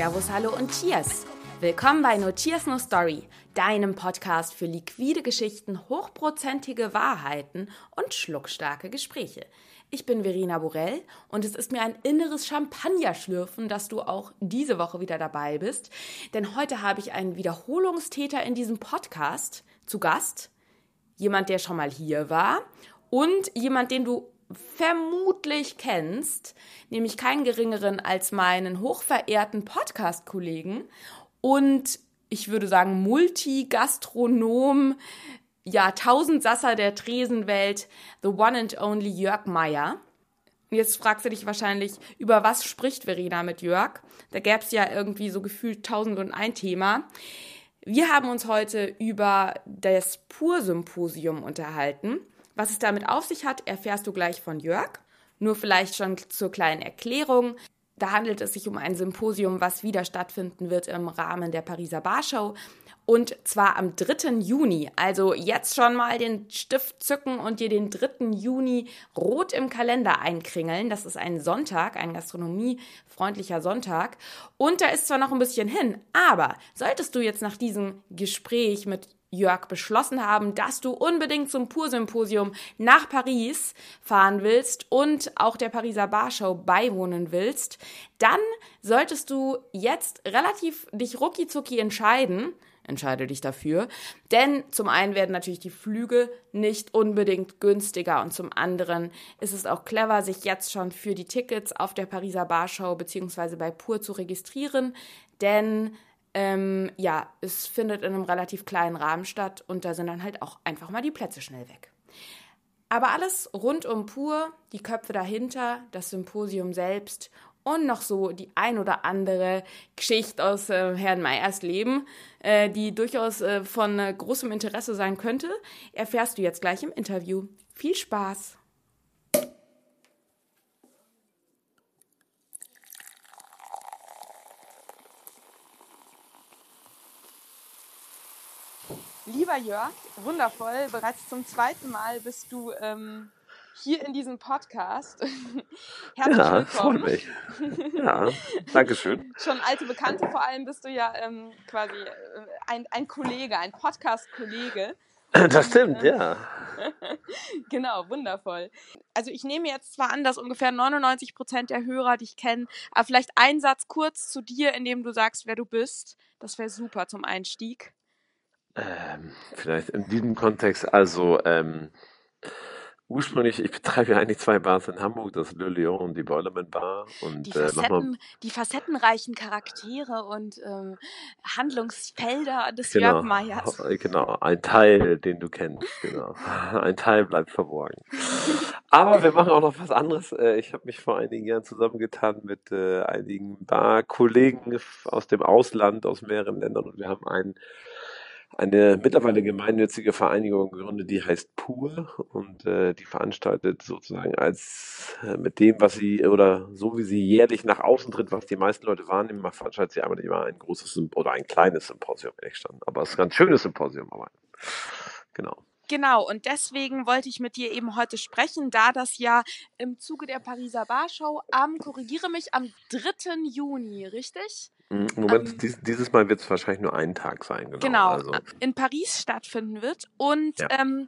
Servus, Hallo und Cheers! Willkommen bei No Cheers No Story, deinem Podcast für liquide Geschichten, hochprozentige Wahrheiten und schluckstarke Gespräche. Ich bin Verena Borell und es ist mir ein inneres Champagnerschlürfen, dass du auch diese Woche wieder dabei bist. Denn heute habe ich einen Wiederholungstäter in diesem Podcast zu Gast. Jemand, der schon mal hier war und jemand, den du vermutlich kennst, nämlich keinen geringeren als meinen hochverehrten Podcast-Kollegen und ich würde sagen Multigastronom, ja, Tausendsasser der Tresenwelt, the one and only Jörg Meyer. Jetzt fragst du dich wahrscheinlich, über was spricht Verena mit Jörg? Da gäbe es ja irgendwie so gefühlt tausend und ein Thema. Wir haben uns heute über das Pur-Symposium unterhalten. Was es damit auf sich hat, erfährst du gleich von Jörg. Nur vielleicht schon zur kleinen Erklärung. Da handelt es sich um ein Symposium, was wieder stattfinden wird im Rahmen der Pariser Barshow. Und zwar am 3. Juni. Also jetzt schon mal den Stift zücken und dir den 3. Juni rot im Kalender einkringeln. Das ist ein Sonntag, ein gastronomiefreundlicher Sonntag. Und da ist zwar noch ein bisschen hin, aber solltest du jetzt nach diesem Gespräch mit Jörg beschlossen haben, dass du unbedingt zum Pur-Symposium nach Paris fahren willst und auch der Pariser Barshow beiwohnen willst, dann solltest du jetzt relativ dich rucki entscheiden. Entscheide dich dafür. Denn zum einen werden natürlich die Flüge nicht unbedingt günstiger und zum anderen ist es auch clever, sich jetzt schon für die Tickets auf der Pariser Barshow bzw. bei Pur zu registrieren. Denn ähm, ja, es findet in einem relativ kleinen Rahmen statt und da sind dann halt auch einfach mal die Plätze schnell weg. Aber alles rund um Pur, die Köpfe dahinter, das Symposium selbst und noch so die ein oder andere Geschichte aus äh, Herrn Meyers Leben, äh, die durchaus äh, von äh, großem Interesse sein könnte, erfährst du jetzt gleich im Interview. Viel Spaß! Lieber Jörg, wundervoll. Bereits zum zweiten Mal bist du ähm, hier in diesem Podcast. Herzlich ja, willkommen. Freut mich. Ja, danke schön. Schon alte Bekannte, vor allem bist du ja ähm, quasi äh, ein, ein Kollege, ein Podcast-Kollege. Das stimmt, ja. genau, wundervoll. Also ich nehme jetzt zwar an, dass ungefähr 99 Prozent der Hörer dich kennen, aber vielleicht ein Satz kurz zu dir, in dem du sagst, wer du bist. Das wäre super zum Einstieg. Ähm, vielleicht in diesem Kontext, also ähm, ursprünglich, ich betreibe ja eigentlich zwei Bars in Hamburg, das Le Lion und die Boilerman Bar. Und, die, Facetten, äh, die facettenreichen Charaktere und ähm, Handlungsfelder des genau, Jörg Meyers. Genau, ein Teil, den du kennst, genau. Ein Teil bleibt verborgen. Aber wir machen auch noch was anderes. Äh, ich habe mich vor einigen Jahren zusammengetan mit äh, einigen Barkollegen aus dem Ausland, aus mehreren Ländern und wir haben einen eine mittlerweile gemeinnützige Vereinigung gegründet, die heißt Pur und äh, die veranstaltet sozusagen als äh, mit dem, was sie oder so wie sie jährlich nach außen tritt, was die meisten Leute wahrnehmen, veranstaltet sie einmal immer ein großes oder ein kleines Symposium, ehrlich stand. Aber es ist ein ganz schönes Symposium, aber genau. Genau, und deswegen wollte ich mit dir eben heute sprechen, da das ja im Zuge der Pariser Barshow am, korrigiere mich, am 3. Juni, richtig? Mhm, Moment, ähm, dies, dieses Mal wird es wahrscheinlich nur einen Tag sein, genau. Genau, also. in Paris stattfinden wird. Und ja. ähm,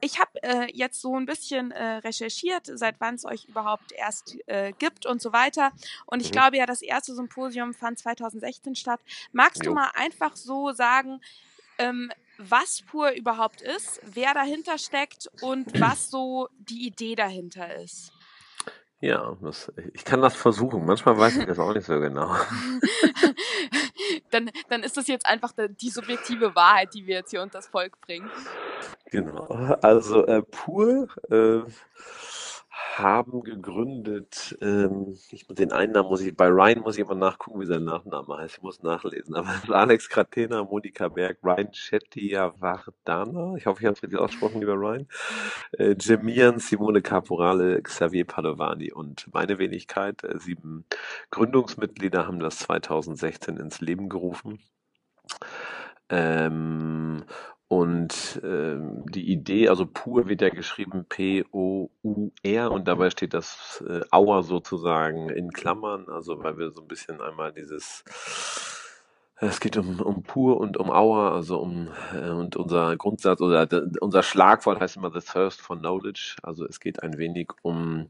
ich habe äh, jetzt so ein bisschen äh, recherchiert, seit wann es euch überhaupt erst äh, gibt und so weiter. Und ich mhm. glaube ja, das erste Symposium fand 2016 statt. Magst jo. du mal einfach so sagen, ähm, was Pur überhaupt ist, wer dahinter steckt und was so die Idee dahinter ist? Ja, das, ich kann das versuchen. Manchmal weiß ich das auch nicht so genau. dann, dann ist das jetzt einfach die subjektive Wahrheit, die wir jetzt hier unter das Volk bringen. Genau. Also äh, pur äh, haben gegründet, ähm, ich, den einen Namen muss ich, bei Ryan muss ich immer nachgucken, wie sein Nachname heißt, ich muss nachlesen, aber Alex Kratena, Monika Berg, Ryan Chettiavardana, ich hoffe, ich habe es richtig ausgesprochen, lieber Ryan, äh, Jemian, Simone Caporale, Xavier Padovani und meine Wenigkeit, äh, sieben Gründungsmitglieder haben das 2016 ins Leben gerufen. Ähm, Und ähm, die Idee, also pur wird ja geschrieben P-O-U-R und dabei steht das äh, Auer sozusagen in Klammern, also weil wir so ein bisschen einmal dieses es geht um, um pur und um Auer, also um äh, und unser Grundsatz oder de, unser Schlagwort heißt immer the thirst for knowledge. Also es geht ein wenig um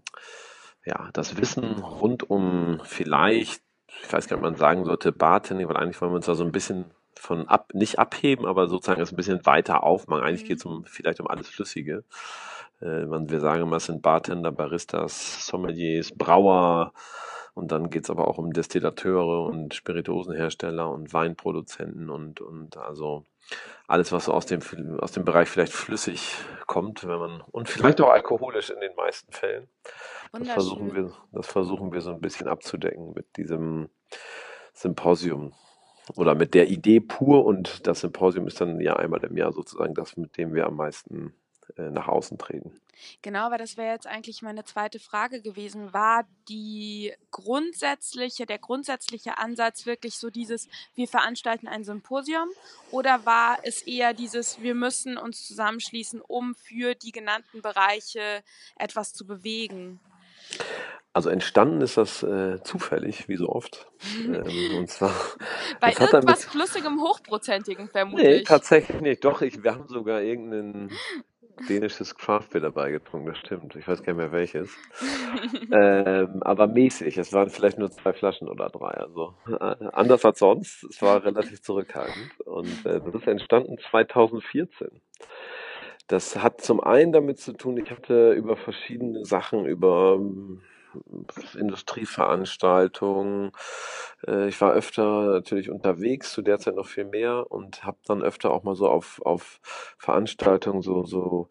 ja das Wissen rund um vielleicht, ich weiß gar nicht, ob man sagen sollte, Bartending, weil eigentlich wollen wir uns da so ein bisschen von ab, nicht abheben, aber sozusagen es ein bisschen weiter aufmachen. Eigentlich geht es um vielleicht um alles Flüssige. Äh, man, wir sagen immer, es sind Bartender, Baristas, Sommeliers, Brauer, und dann geht es aber auch um Destillateure und Spirituosenhersteller und Weinproduzenten und, und also alles, was aus dem, aus dem Bereich vielleicht flüssig kommt, wenn man, und vielleicht auch alkoholisch in den meisten Fällen. Das versuchen wir, das versuchen wir so ein bisschen abzudecken mit diesem Symposium oder mit der Idee pur und das Symposium ist dann ja einmal im Jahr sozusagen das, mit dem wir am meisten äh, nach außen treten. Genau, weil das wäre jetzt eigentlich meine zweite Frage gewesen. War die grundsätzliche, der grundsätzliche Ansatz wirklich so dieses, wir veranstalten ein Symposium oder war es eher dieses, wir müssen uns zusammenschließen, um für die genannten Bereiche etwas zu bewegen? Also entstanden ist das äh, zufällig, wie so oft. Ähm, und zwar bei irgendwas flüssigem, hochprozentigem vermutlich. Nee, tatsächlich nicht. Doch, ich, wir haben sogar irgendeinen dänisches Craftbeer dabei getrunken, das stimmt. Ich weiß gar nicht mehr welches. ähm, aber mäßig. Es waren vielleicht nur zwei Flaschen oder drei. Also äh, anders als sonst. Es war relativ zurückhaltend. Und äh, das ist entstanden 2014. Das hat zum einen damit zu tun, ich hatte über verschiedene Sachen, über Industrieveranstaltungen. Äh, ich war öfter natürlich unterwegs, zu der Zeit noch viel mehr und habe dann öfter auch mal so auf, auf Veranstaltungen so, so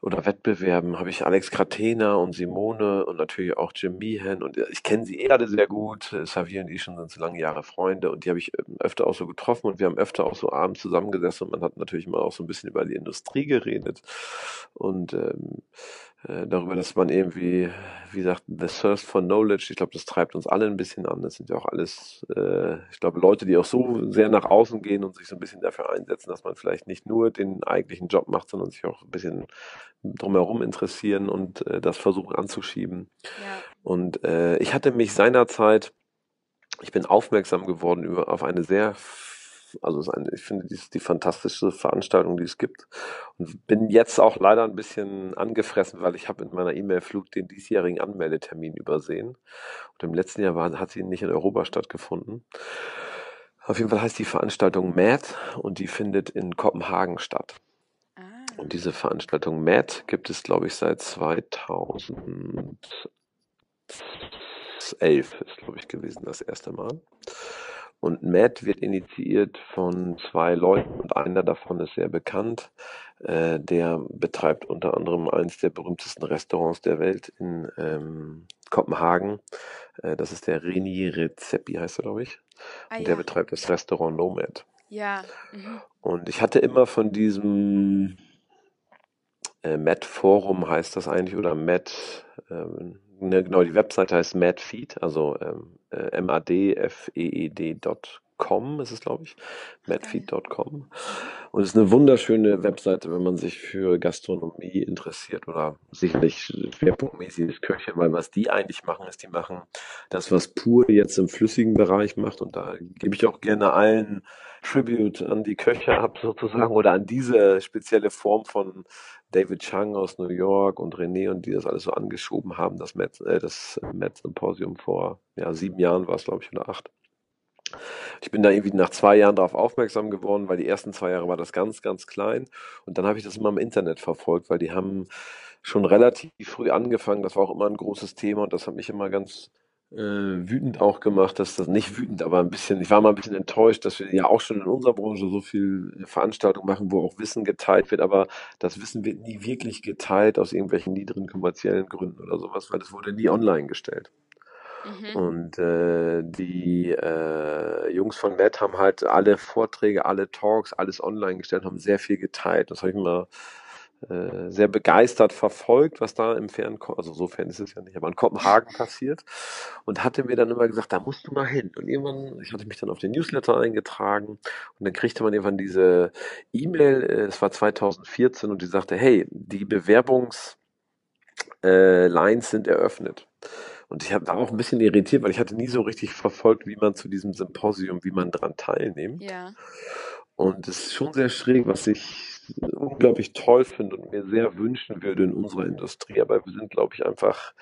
oder Wettbewerben habe ich Alex Kratena und Simone und natürlich auch Jim Meehan und ich kenne sie eh alle sehr gut. Xavier und ich schon sind so lange Jahre Freunde und die habe ich ähm, öfter auch so getroffen und wir haben öfter auch so abends zusammengesessen und man hat natürlich immer auch so ein bisschen über die Industrie geredet und ähm, äh, darüber, dass man irgendwie, wie gesagt, the thirst for knowledge, ich glaube, das treibt uns alle ein bisschen an. Das sind ja auch alles, äh, ich glaube, Leute, die auch so sehr nach außen gehen und sich so ein bisschen dafür einsetzen, dass man vielleicht nicht nur den eigentlichen Job macht, sondern sich auch ein bisschen drumherum interessieren und äh, das versuchen anzuschieben. Ja. Und äh, ich hatte mich seinerzeit, ich bin aufmerksam geworden über, auf eine sehr also ist eine, ich finde, die ist die fantastischste Veranstaltung, die es gibt. Und bin jetzt auch leider ein bisschen angefressen, weil ich habe in meiner E-Mail-Flug den diesjährigen Anmeldetermin übersehen. Und im letzten Jahr war, hat sie nicht in Europa stattgefunden. Auf jeden Fall heißt die Veranstaltung MAD und die findet in Kopenhagen statt. Und diese Veranstaltung MAD gibt es, glaube ich, seit 2011 ist, glaube ich, gewesen das erste Mal. Und Matt wird initiiert von zwei Leuten und einer davon ist sehr bekannt. Äh, der betreibt unter anderem eines der berühmtesten Restaurants der Welt in ähm, Kopenhagen. Äh, das ist der Reni Rezepi, heißt er, glaube ich. Ah, und der betreibt das Restaurant Nomad. Ja. Mhm. Und ich hatte immer von diesem äh, Matt Forum heißt das eigentlich oder Matt ähm, ne, genau, die Webseite heißt Madfeed, also ähm, äh, M-A-D-F-E-E-D.com ist es, glaube ich. Madfeed.com. Und es ist eine wunderschöne Webseite, wenn man sich für Gastronomie interessiert oder sicherlich schwerpunktmäßiges Köche, weil was die eigentlich machen, ist, die machen das, was Pur jetzt im flüssigen Bereich macht. Und da gebe ich auch gerne allen Tribute an die Köche ab sozusagen oder an diese spezielle Form von David Chang aus New York und René und die das alles so angeschoben haben, das Met, äh, das Met Symposium vor ja, sieben Jahren war es, glaube ich, oder acht. Ich bin da irgendwie nach zwei Jahren darauf aufmerksam geworden, weil die ersten zwei Jahre war das ganz, ganz klein. Und dann habe ich das immer im Internet verfolgt, weil die haben schon relativ früh angefangen. Das war auch immer ein großes Thema und das hat mich immer ganz äh, wütend auch gemacht, dass das nicht wütend, aber ein bisschen, ich war mal ein bisschen enttäuscht, dass wir ja auch schon in unserer Branche so viel Veranstaltungen machen, wo auch Wissen geteilt wird, aber das Wissen wird nie wirklich geteilt aus irgendwelchen niedrigen kommerziellen Gründen oder sowas, weil das wurde nie online gestellt. Mhm. Und äh, die äh, Jungs von Matt haben halt alle Vorträge, alle Talks, alles online gestellt, haben sehr viel geteilt. Das habe ich mal äh, sehr begeistert verfolgt, was da im Fern, also sofern ist es ja nicht, aber in Kopenhagen passiert und hatte mir dann immer gesagt, da musst du mal hin. Und irgendwann, ich hatte mich dann auf den Newsletter eingetragen und dann kriegte man irgendwann diese E-Mail, äh, es war 2014 und die sagte, hey, die Bewerbungslines äh, sind eröffnet. Und ich habe auch ein bisschen irritiert, weil ich hatte nie so richtig verfolgt, wie man zu diesem Symposium, wie man daran teilnimmt. Ja. Und es ist schon sehr schräg, was ich unglaublich toll finde und mir sehr wünschen würde in unserer Industrie. Aber wir sind, glaube ich, einfach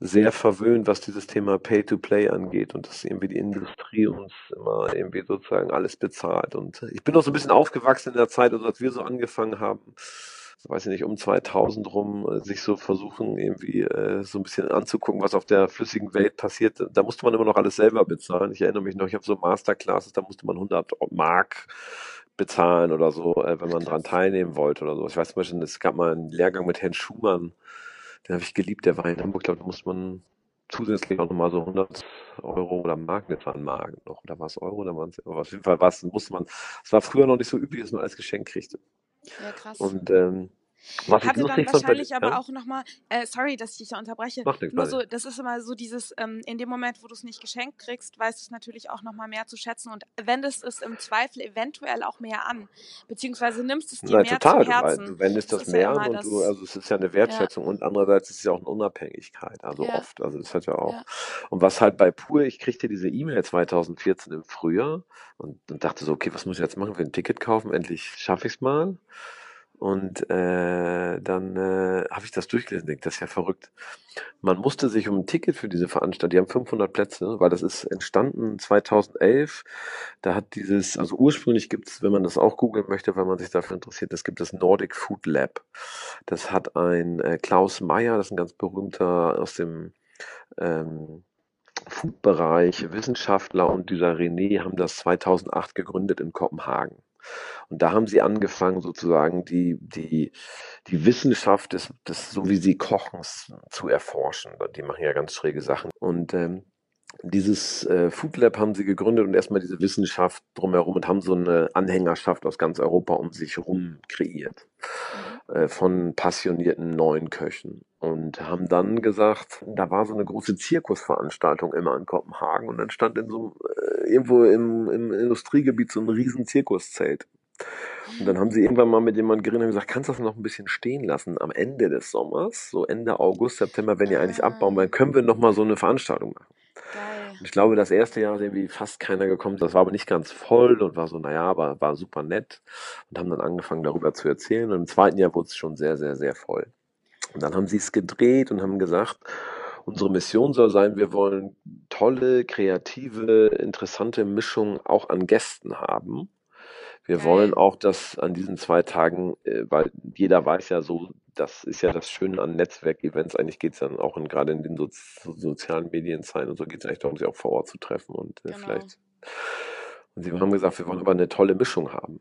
sehr verwöhnt, was dieses Thema Pay-to-Play angeht und dass irgendwie die Industrie uns immer irgendwie sozusagen alles bezahlt. Und ich bin auch so ein bisschen aufgewachsen in der Zeit, also als wir so angefangen haben, weiß ich nicht, um 2000 rum, äh, sich so versuchen, irgendwie äh, so ein bisschen anzugucken, was auf der flüssigen Welt passiert. Da musste man immer noch alles selber bezahlen. Ich erinnere mich noch, ich habe so Masterclasses, da musste man 100 Mark bezahlen oder so, äh, wenn man daran teilnehmen wollte oder so. Ich weiß zum Beispiel, es gab mal einen Lehrgang mit Herrn Schumann, den habe ich geliebt, der war in Hamburg, glaube da musste man zusätzlich auch nochmal so 100 Euro oder Mark, ne, waren Mark noch, oder war es Euro, oder waren es, auf jeden Fall was, musste man, es war früher noch nicht so üblich, dass man als Geschenk kriegte. Ja, krass. Und ähm, was Hatte dann wahrscheinlich fand, aber ja? auch nochmal, äh, sorry, dass ich dich da unterbreche, Mach nur so, das ist immer so dieses, ähm, in dem Moment, wo du es nicht geschenkt kriegst, weißt du es natürlich auch nochmal mehr zu schätzen und wendest es im Zweifel eventuell auch mehr an, beziehungsweise nimmst es dir Nein, mehr total, zu Herzen. Du, wendest das, das mehr an und du, also es ist ja eine Wertschätzung ja. und andererseits ist es ja auch eine Unabhängigkeit, also ja. oft, also das hat ja auch, und was halt bei Pur, ich kriegte diese E-Mail 2014 im Frühjahr und, und dachte so, okay, was muss ich jetzt machen, will ein Ticket kaufen, endlich schaffe ich es mal. Und äh, dann äh, habe ich das durchgelesen, denke, das ist ja verrückt. Man musste sich um ein Ticket für diese Veranstaltung, die haben 500 Plätze, weil das ist entstanden 2011. Da hat dieses, also ursprünglich gibt es, wenn man das auch googeln möchte, weil man sich dafür interessiert, es gibt das Nordic Food Lab. Das hat ein äh, Klaus Meyer, das ist ein ganz berühmter aus dem ähm, Food-Bereich, Wissenschaftler und dieser René haben das 2008 gegründet in Kopenhagen. Und da haben sie angefangen, sozusagen die, die, die Wissenschaft des, des, so wie sie kochen, zu erforschen. Die machen ja ganz schräge Sachen. Und ähm, dieses äh, Food Lab haben sie gegründet und erstmal diese Wissenschaft drumherum und haben so eine Anhängerschaft aus ganz Europa um sich herum kreiert. Mhm. Äh, von passionierten neuen Köchen. Und haben dann gesagt, da war so eine große Zirkusveranstaltung immer in Kopenhagen und dann stand in so äh, irgendwo im, im Industriegebiet so ein riesen Zirkuszelt. Und dann haben sie irgendwann mal mit jemandem geredet und gesagt, kannst du das noch ein bisschen stehen lassen am Ende des Sommers, so Ende August, September, wenn ihr eigentlich abbauen, dann können wir noch mal so eine Veranstaltung machen. Geil. Ich glaube, das erste Jahr ist irgendwie fast keiner gekommen. Das war aber nicht ganz voll und war so, naja, aber war super nett und haben dann angefangen darüber zu erzählen. Und im zweiten Jahr wurde es schon sehr, sehr, sehr voll. Und dann haben sie es gedreht und haben gesagt, unsere Mission soll sein, wir wollen tolle, kreative, interessante Mischungen auch an Gästen haben. Wir Geil. wollen auch, dass an diesen zwei Tagen, äh, weil jeder weiß ja so, das ist ja das Schöne an Netzwerkevents. Eigentlich geht es dann auch in, gerade in den so, so sozialen Medienzeiten und so geht es eigentlich darum, sich auch vor Ort zu treffen und äh, genau. vielleicht. Und sie haben gesagt, wir wollen aber eine tolle Mischung haben.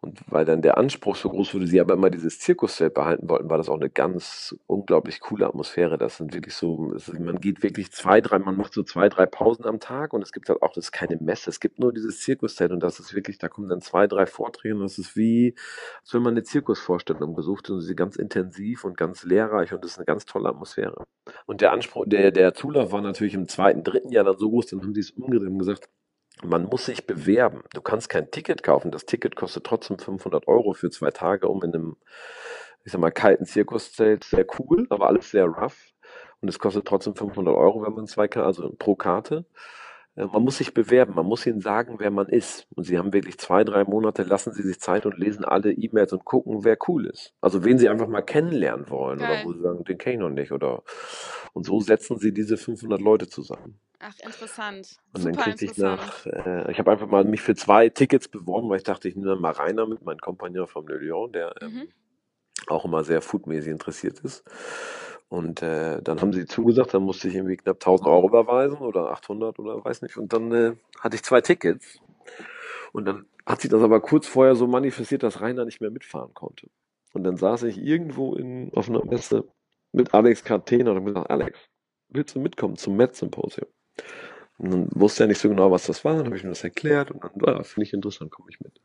Und weil dann der Anspruch so groß wurde, sie aber immer dieses Zirkuszelt behalten wollten, war das auch eine ganz unglaublich coole Atmosphäre. Das sind wirklich so, ist, man geht wirklich zwei, drei, man macht so zwei, drei Pausen am Tag und es gibt halt auch, das ist keine Messe, es gibt nur dieses Zirkuszelt und das ist wirklich, da kommen dann zwei, drei Vorträge und das ist wie, als wenn man eine Zirkusvorstellung besucht und sie ganz intensiv und ganz lehrreich und das ist eine ganz tolle Atmosphäre. Und der Anspruch, der, der Zulauf war natürlich im zweiten, dritten Jahr dann so groß, dann haben sie es umgedreht und gesagt, man muss sich bewerben. Du kannst kein Ticket kaufen. Das Ticket kostet trotzdem 500 Euro für zwei Tage, um in einem, ich sag mal, kalten Zirkuszelt. Sehr cool, aber alles sehr rough. Und es kostet trotzdem 500 Euro, wenn man zwei, also pro Karte. Äh, man muss sich bewerben, man muss ihnen sagen, wer man ist. Und sie haben wirklich zwei, drei Monate, lassen sie sich Zeit und lesen alle E-Mails und gucken, wer cool ist. Also wen sie einfach mal kennenlernen wollen Geil. oder wo sie sagen, den kenne ich noch nicht. Oder und so setzen sie diese 500 Leute zusammen. Ach, interessant. Und Super dann kriegte ich nach, äh, ich habe einfach mal mich für zwei Tickets beworben, weil ich dachte, ich nehme mal Rainer mit, meinem Kompagnon vom Le Lion, der ähm, mhm. auch immer sehr foodmäßig interessiert ist. Und äh, dann haben sie zugesagt, dann musste ich irgendwie knapp 1000 Euro überweisen oder 800 oder weiß nicht. Und dann äh, hatte ich zwei Tickets. Und dann hat sich das aber kurz vorher so manifestiert, dass Rainer nicht mehr mitfahren konnte. Und dann saß ich irgendwo in, auf einer Messe mit Alex Cartena und habe gesagt, Alex, willst du mitkommen zum Met-Symposium? Und dann wusste er nicht so genau, was das war. Dann habe ich ihm das erklärt und dann, ah, finde ich interessant, komme ich mit.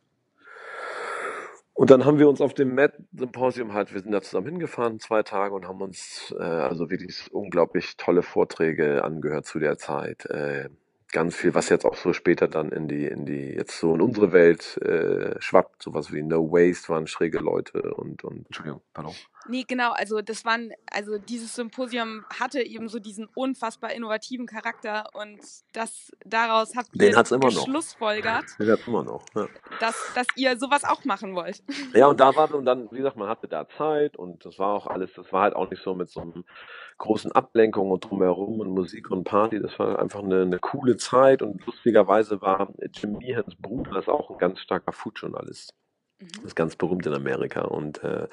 Und dann haben wir uns auf dem Met-Symposium halt, wir sind da zusammen hingefahren, zwei Tage und haben uns äh, also wirklich unglaublich tolle Vorträge angehört zu der Zeit. Äh, ganz viel, was jetzt auch so später dann in die, in die, jetzt so in unsere Welt äh, schwappt, sowas wie No Waste waren schräge Leute und, und Entschuldigung, pardon. Nee, genau, also das waren, also dieses Symposium hatte eben so diesen unfassbar innovativen Charakter und das daraus habt Den ihr hat's immer noch. geschlussfolgert, Den hat's immer noch. Ja. dass, dass ihr sowas auch machen wollt. Ja, und da war und dann, wie gesagt, man hatte da Zeit und das war auch alles, das war halt auch nicht so mit so einem großen Ablenkungen und drumherum und Musik und Party. Das war einfach eine, eine coole Zeit und lustigerweise war Jim Meehans Bruder ist auch ein ganz starker Food-Journalist. Mhm. Das ist ganz berühmt in Amerika. Und äh,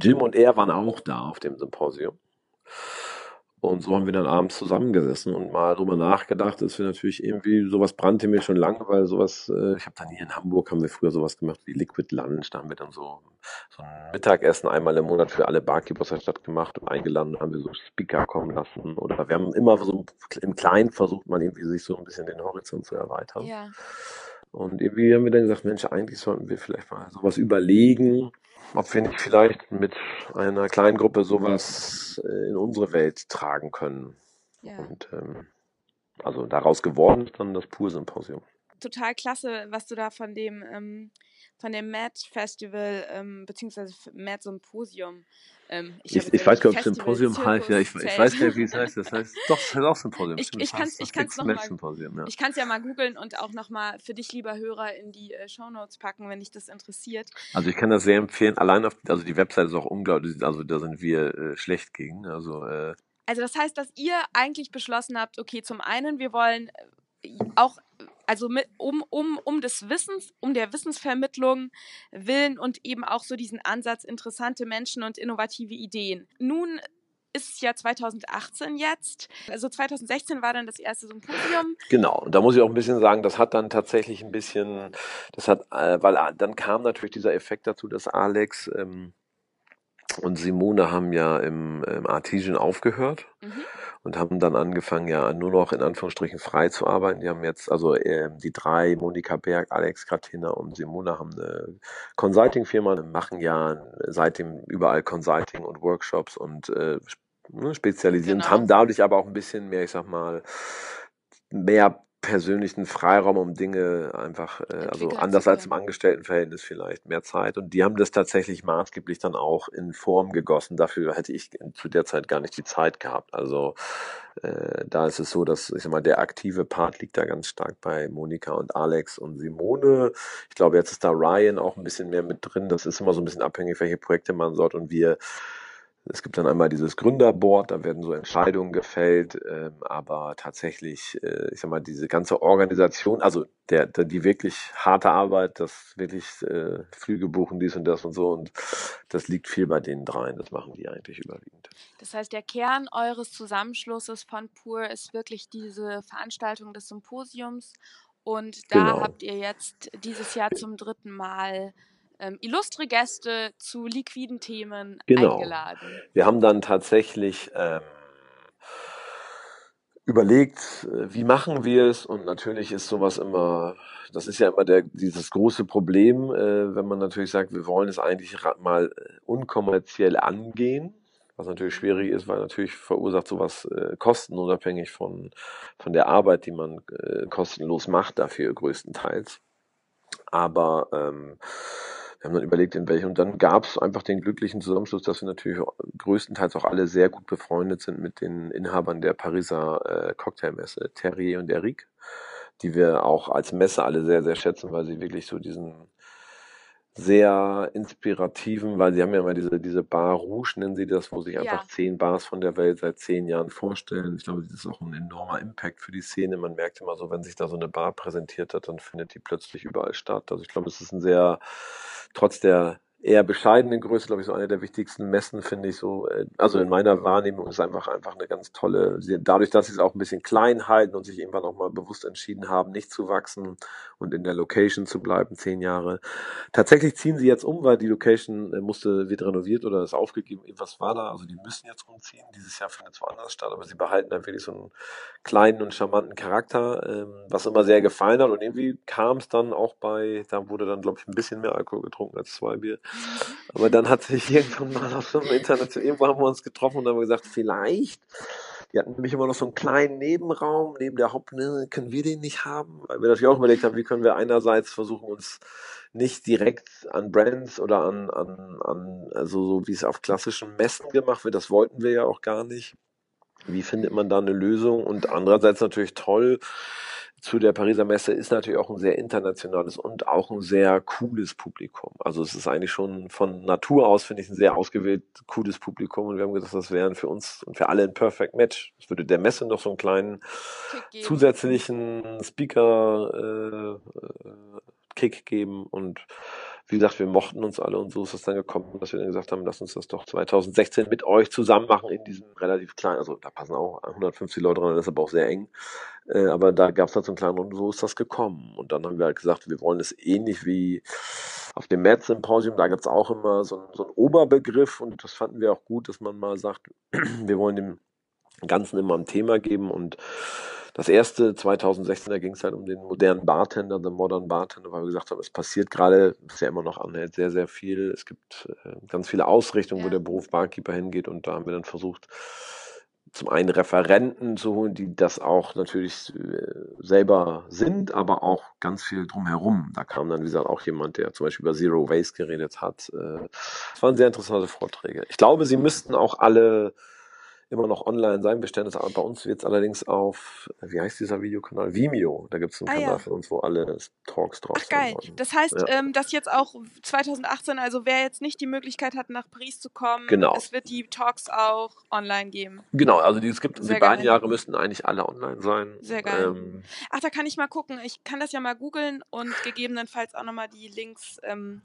Jim und er waren auch da auf dem Symposium. Und so haben wir dann abends zusammengesessen und mal drüber nachgedacht, dass wir natürlich irgendwie, sowas brannte mir schon lange, weil sowas, äh, ich habe dann hier in Hamburg, haben wir früher sowas gemacht wie Liquid Lunch, da haben wir dann so, so ein Mittagessen einmal im Monat für alle Barkeepers der Stadt gemacht und eingeladen, haben wir so Speaker kommen lassen oder wir haben immer so im Kleinen versucht, mal irgendwie sich so ein bisschen den Horizont zu erweitern. Ja. Und irgendwie haben wir dann gesagt, Mensch, eigentlich sollten wir vielleicht mal sowas überlegen, ob wir nicht vielleicht mit einer kleinen Gruppe sowas äh, in unsere Welt tragen können. Ja. Und ähm, also daraus geworden ist dann das Pur-Symposium. Total klasse, was du da von dem, ähm, von dem Mad Festival, ähm, beziehungsweise Mad Symposium. Ähm, Ich, jetzt ich weiß gar nicht, ob Festival, Symposium heißt. Ja, ich, ich weiß gar nicht, wie es heißt. Das heißt, doch, es heißt auch Symposium. Ich- ich es kann's- heißt ich kann's noch mal- Symposium, ja. Ich kann es ja mal googeln und auch nochmal für dich, lieber Hörer, in die äh, Shownotes packen, wenn dich das interessiert. Also ich kann das sehr empfehlen. Allein auf, also die Website ist auch unglaublich, also da sind wir äh, schlecht gegen. Also äh, Also das heißt, dass ihr eigentlich beschlossen habt, okay, zum einen, wir wollen äh, auch, also mit, um, um, um des Wissens, um der Wissensvermittlung willen und eben auch so diesen Ansatz, interessante Menschen und innovative Ideen. Nun ist es ja 2018 jetzt. Also 2016 war dann das erste Symposium. Genau, und da muss ich auch ein bisschen sagen, das hat dann tatsächlich ein bisschen, das hat, äh, weil äh, dann kam natürlich dieser Effekt dazu, dass Alex ähm, und Simone haben ja im, im Artesian aufgehört Mhm. Und haben dann angefangen, ja nur noch in Anführungsstrichen frei zu arbeiten. Die haben jetzt, also ähm, die drei, Monika Berg, Alex Katina und Simone haben eine Consulting-Firma, machen ja seitdem überall Consulting und Workshops und äh, ne, spezialisieren, Genau. haben dadurch aber auch ein bisschen mehr, ich sag mal, mehr persönlichen Freiraum, um Dinge einfach, äh, also anders als im. Angestelltenverhältnis vielleicht, mehr Zeit. Und die haben das tatsächlich maßgeblich dann auch in Form gegossen. Dafür hätte ich zu der Zeit gar nicht die Zeit gehabt. Also äh, da ist es so, dass ich sag mal, der aktive Part liegt da ganz stark bei Monika und Alex und Simone. Ich glaube, jetzt ist da Ryan auch ein bisschen mehr mit drin. Das ist immer so ein bisschen abhängig, welche Projekte man dort und wir es gibt dann einmal dieses Gründerboard, da werden so Entscheidungen gefällt, ähm, aber tatsächlich, äh, ich sag mal, diese ganze Organisation, also der, der die wirklich harte Arbeit, das wirklich äh, Flüge buchen, dies und das und so, und das liegt viel bei den dreien, das machen die eigentlich überwiegend. Das heißt, der Kern eures Zusammenschlusses von Pur ist wirklich diese Veranstaltung des Symposiums. Und da Genau. habt ihr jetzt dieses Jahr zum dritten Mal ähm, illustre Gäste zu liquiden Themen Genau. eingeladen. Wir haben dann tatsächlich ähm, überlegt, äh, wie machen wir es? Und natürlich ist sowas immer, das ist ja immer der, dieses große Problem, äh, wenn man natürlich sagt, wir wollen es eigentlich mal äh, unkommerziell angehen. Was natürlich schwierig ist, weil natürlich verursacht sowas äh, Kosten unabhängig von, von der Arbeit, die man äh, kostenlos macht, dafür größtenteils. Aber ähm, wir haben dann überlegt, in welchen. Und dann gab es einfach den glücklichen Zusammenschluss, dass wir natürlich größtenteils auch alle sehr gut befreundet sind mit den Inhabern der Pariser äh, Cocktailmesse, Terrier und Eric, die wir auch als Messe alle sehr, sehr schätzen, weil sie wirklich so diesen sehr inspirativen, weil sie haben ja immer diese, diese Bar Rouge, nennen sie das, wo sich Ja. einfach zehn Bars von der Welt seit zehn Jahren vorstellen. Ich glaube, das ist auch ein enormer Impact für die Szene. Man merkt immer so, wenn sich da so eine Bar präsentiert hat, dann findet die plötzlich überall statt. Also ich glaube, es ist ein sehr, trotz der eher bescheidenen Größe, glaube ich, so eine der wichtigsten Messen, finde ich so. Äh, also in meiner Wahrnehmung ist einfach einfach eine ganz tolle. Dadurch, dass sie es auch ein bisschen klein halten und sich irgendwann auch mal bewusst entschieden haben, nicht zu wachsen und in der Location zu bleiben, zehn Jahre. Tatsächlich ziehen sie jetzt um, weil die Location äh, musste wird renoviert oder ist aufgegeben. Was war da? Also die müssen jetzt umziehen. Dieses Jahr findet es woanders statt, aber sie behalten dann wirklich so einen kleinen und charmanten Charakter, ähm, was immer sehr gefallen hat. Und irgendwie kam es dann auch bei, da wurde dann glaube ich ein bisschen mehr Alkohol getrunken als zwei Bier. Aber dann hat sich irgendwann mal auf so einem Internet, irgendwo haben wir uns getroffen und haben gesagt, vielleicht, die hatten nämlich immer noch so einen kleinen Nebenraum neben der Haupt, ne, können wir den nicht haben? Weil wir natürlich auch überlegt haben, wie können wir einerseits versuchen, uns nicht direkt an Brands oder an, an, an also so wie es auf klassischen Messen gemacht wird, das wollten wir ja auch gar nicht. Wie findet man da eine Lösung? Und andererseits natürlich toll, zu der Pariser Messe ist natürlich auch ein sehr internationales und auch ein sehr cooles Publikum. Also es ist eigentlich schon von Natur aus, finde ich, ein sehr ausgewählt cooles Publikum. Und wir haben gesagt, das wären für uns und für alle ein Perfect Match. Es würde der Messe noch so einen kleinen zusätzlichen Speaker äh, äh, Kick geben und wie gesagt, wir mochten uns alle und so ist es dann gekommen, dass wir dann gesagt haben, lass uns das doch 2016 mit euch zusammen machen in diesem relativ kleinen, also da passen auch 150 Leute dran, das ist aber auch sehr eng. Äh, aber da gab es halt so einen kleinen und so ist das gekommen. Und dann haben wir halt gesagt, wir wollen es ähnlich wie auf dem Mad Symposium, da gibt es auch immer so, so einen Oberbegriff und das fanden wir auch gut, dass man mal sagt, wir wollen dem Ganzen immer ein Thema geben und das erste 2016, da ging es halt um den modernen Bartender, the modern Bartender, weil wir gesagt haben, es passiert gerade, ist ja immer noch anhält, sehr, sehr viel. Es gibt äh, ganz viele Ausrichtungen, ja. wo der Beruf Barkeeper hingeht und da haben wir dann versucht, zum einen Referenten zu holen, die das auch natürlich äh, selber sind, aber auch ganz viel drumherum. Da kam dann, wie gesagt, auch jemand, der zum Beispiel über Zero Waste geredet hat. Äh, es waren sehr interessante Vorträge. Ich glaube, sie müssten auch alle immer noch online sein. Wir stellen es bei uns jetzt allerdings auf, wie heißt dieser Videokanal? Vimeo. Da gibt es einen ah, Kanal ja. für uns, wo alle Talks drauf Ach, geil. Sind. Das heißt, ja. ähm, dass jetzt auch 2018, also wer jetzt nicht die Möglichkeit hat, nach Paris zu kommen, genau. es wird die Talks auch online geben. Genau, also die, es gibt, Sehr die beiden Jahre müssten eigentlich alle online sein. Sehr geil. Ähm, Ach, da kann ich mal gucken. Ich kann das ja mal googeln und gegebenenfalls auch nochmal die Links ähm,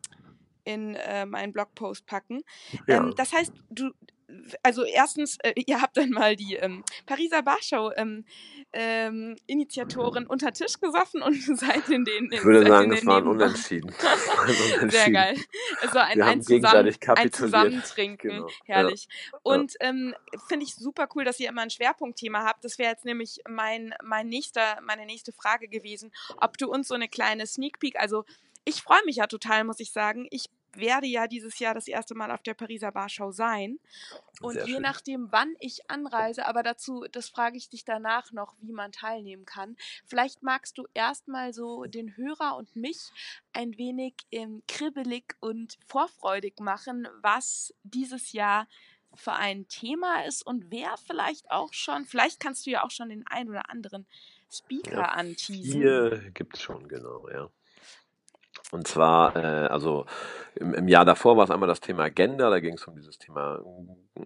in äh, meinen Blogpost packen. Ja. Ähm, das heißt, du, also erstens, äh, ihr habt dann mal die ähm, Pariser Barshow ähm, ähm, Initiatoren unter Tisch gesoffen und seid in den. Ich würde sagen, es waren unentschieden. Sehr geil. War ein, Wir ein, zusammen, ein Zusammentrinken. Genau. Herrlich. Ja. Und ähm, finde ich super cool, dass ihr immer ein Schwerpunktthema habt. Das wäre jetzt nämlich mein, mein nächster, meine nächste Frage gewesen, ob du uns so eine kleine Sneak Peek, also ich freue mich ja total, muss ich sagen. Ich werde ja dieses Jahr das erste Mal auf der Pariser Barschau sein. Und Sehr je schön. nachdem, wann ich anreise, aber dazu, das frage ich dich danach noch, wie man teilnehmen kann. Vielleicht magst du erstmal so den Hörer und mich ein wenig ähm, kribbelig und vorfreudig machen, was dieses Jahr für ein Thema ist und wer vielleicht auch schon, vielleicht kannst du ja auch schon den einen oder anderen Speaker ja, anteasen. Hier gibt es schon, genau, ja. Und zwar, äh, also im, im Jahr davor war es einmal das Thema Gender, da ging es um dieses Thema äh,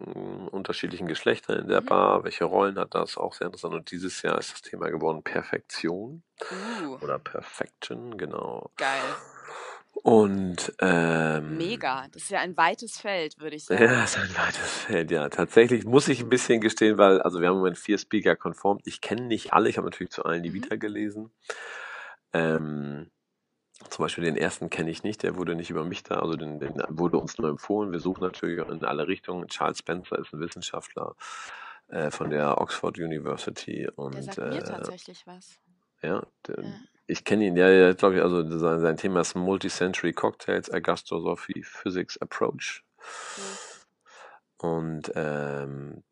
unterschiedlichen Geschlechter in der mhm. Bar, welche Rollen hat das, auch sehr interessant. Und dieses Jahr ist das Thema geworden Perfektion uh. oder Perfection, genau. Geil. Und ähm, mega, das ist ja ein weites Feld, würde ich sagen. Ja, das ist ein weites Feld, ja. Tatsächlich muss ich ein bisschen gestehen, weil, also wir haben im Moment vier Speaker konform. Ich kenne nicht alle, ich habe natürlich zu allen die mhm. Vita gelesen. Ähm, zum Beispiel den ersten kenne ich nicht, der wurde nicht über mich da, also den, den wurde uns nur empfohlen. Wir suchen natürlich in alle Richtungen. Charles Spencer ist ein Wissenschaftler äh, von der Oxford University und der sagt mir äh, tatsächlich was. Ja, der, ja. ich kenne ihn, ja, ja glaube ich, also sein, sein Thema ist Multicentury Cocktails, Augustosophie, Physics Approach. Mhm. Und ähm,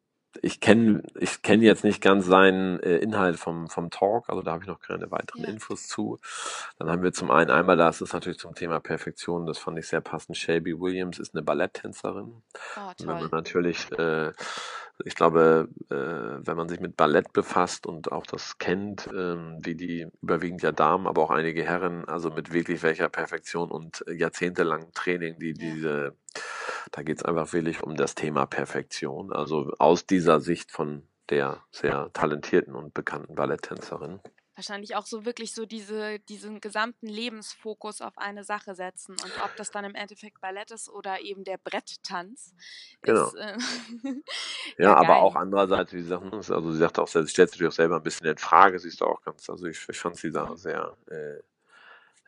ich kenne ich kenn jetzt nicht ganz seinen äh, Inhalt vom, vom Talk, also da habe ich noch keine weiteren ja. Infos zu. Dann haben wir zum einen einmal, das ist natürlich zum Thema Perfektion, das fand ich sehr passend. Shelby Williams ist eine Balletttänzerin. Oh, wenn man natürlich äh, ich glaube, äh, wenn man sich mit Ballett befasst und auch das kennt, ähm, wie die überwiegend ja Damen, aber auch einige Herren, also mit wirklich welcher Perfektion und jahrzehntelangen Training, die diese, da geht es einfach wirklich um das Thema Perfektion. Also aus dieser Sicht von der sehr talentierten und bekannten Balletttänzerin. wahrscheinlich auch so wirklich so diese, diesen gesamten Lebensfokus auf eine Sache setzen. Und ob das dann im Endeffekt Ballett ist oder eben der Bretttanz. Genau. Ist, äh, ja, ja aber auch andererseits, wie gesagt, ne, also sie sagt auch, sie stellt sich auch selber ein bisschen in Frage, sie ist auch ganz, also ich, ich fand sie da sehr äh,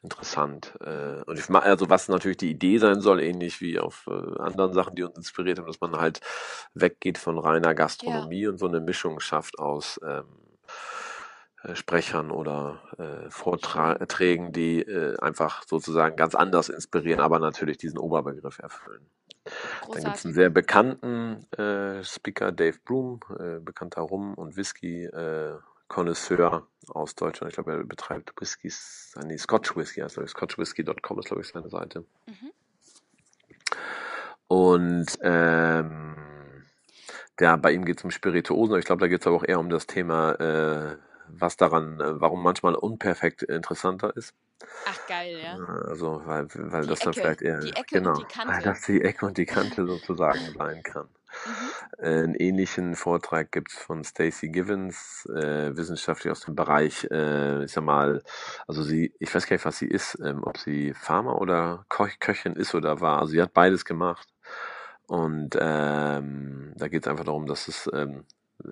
interessant. Äh, und ich also was natürlich die Idee sein soll, ähnlich wie auf äh, anderen Sachen, die uns inspiriert haben, dass man halt weggeht von reiner Gastronomie ja. und so eine Mischung schafft aus ähm, äh, Sprechern oder äh, Vorträgen, die äh, einfach sozusagen ganz anders inspirieren, aber natürlich diesen Oberbegriff erfüllen. Großartig. Dann gibt es einen sehr bekannten äh, Speaker, Dave Broom, äh, bekannter Rum- und Whisky-Connoisseur äh, aus Deutschland. Ich glaube, er betreibt Whiskys, nee, Scotch Whisky, also scotchwhisky.com ist, glaube ich, seine Seite. Mhm. Und ähm, ja, bei ihm geht es um Spirituosen, ich glaube, da geht es aber auch eher um das Thema äh, was daran, äh, warum manchmal unperfekt interessanter ist. Ach geil, ja. Also, weil, weil das Ecke, dann vielleicht eher, genau, weil das die Ecke und die Kante sozusagen sein kann. Mhm. Äh, einen ähnlichen Vortrag gibt es von Stacey Givens, äh, wissenschaftlich aus dem Bereich, äh, ich sag mal, also sie, ich weiß gar nicht, was sie ist, ähm, ob sie Farmer oder Ko Köchin ist oder war. Also sie hat beides gemacht. Und ähm, da geht es einfach darum, dass es ähm,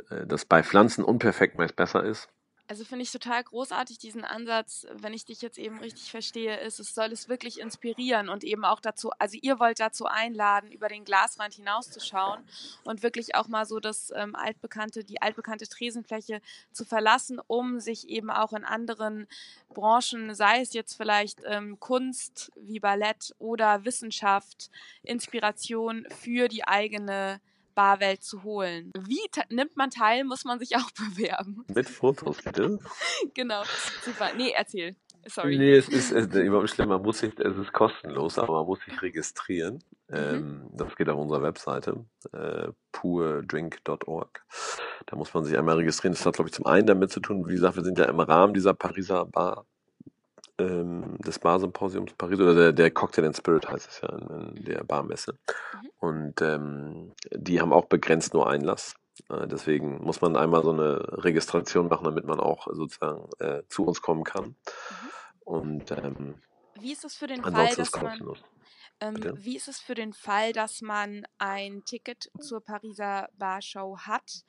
äh, dass bei Pflanzen unperfekt meist besser ist. Also finde ich total großartig diesen Ansatz, wenn ich dich jetzt eben richtig verstehe, ist, es soll es wirklich inspirieren und eben auch dazu, also ihr wollt dazu einladen, über den Glasrand hinauszuschauen und wirklich auch mal so das ähm, altbekannte, die altbekannte Tresenfläche zu verlassen, um sich eben auch in anderen Branchen, sei es jetzt vielleicht ähm, Kunst wie Ballett oder Wissenschaft, Inspiration für die eigene Barwelt zu holen. Wie nimmt man teil, muss man sich auch bewerben. Mit Fotos, bitte? genau, super. Nee, erzähl. Sorry. Nee, es ist, es ist überhaupt schlimm, man muss sich, es ist kostenlos, aber man muss sich registrieren. Mhm. Ähm, das geht auf unserer Webseite, äh, poordrink.org. Da muss man sich einmal registrieren. Das hat, glaube ich, zum einen damit zu tun, wie gesagt, wir sind ja im Rahmen dieser Pariser Bar ähm, des Bar-Symposiums Paris, oder der, der Cocktail and Spirit heißt es ja in, in der Barmesse. Mhm. Und ähm, die haben auch begrenzt nur Einlass. Äh, deswegen muss man einmal so eine Registration machen, damit man auch sozusagen äh, zu uns kommen kann. Mhm. Und ähm, wie ist es für den Fall, dass man ähm, wie ist es für den Fall, dass man ein Ticket zur Pariser Barshow hat?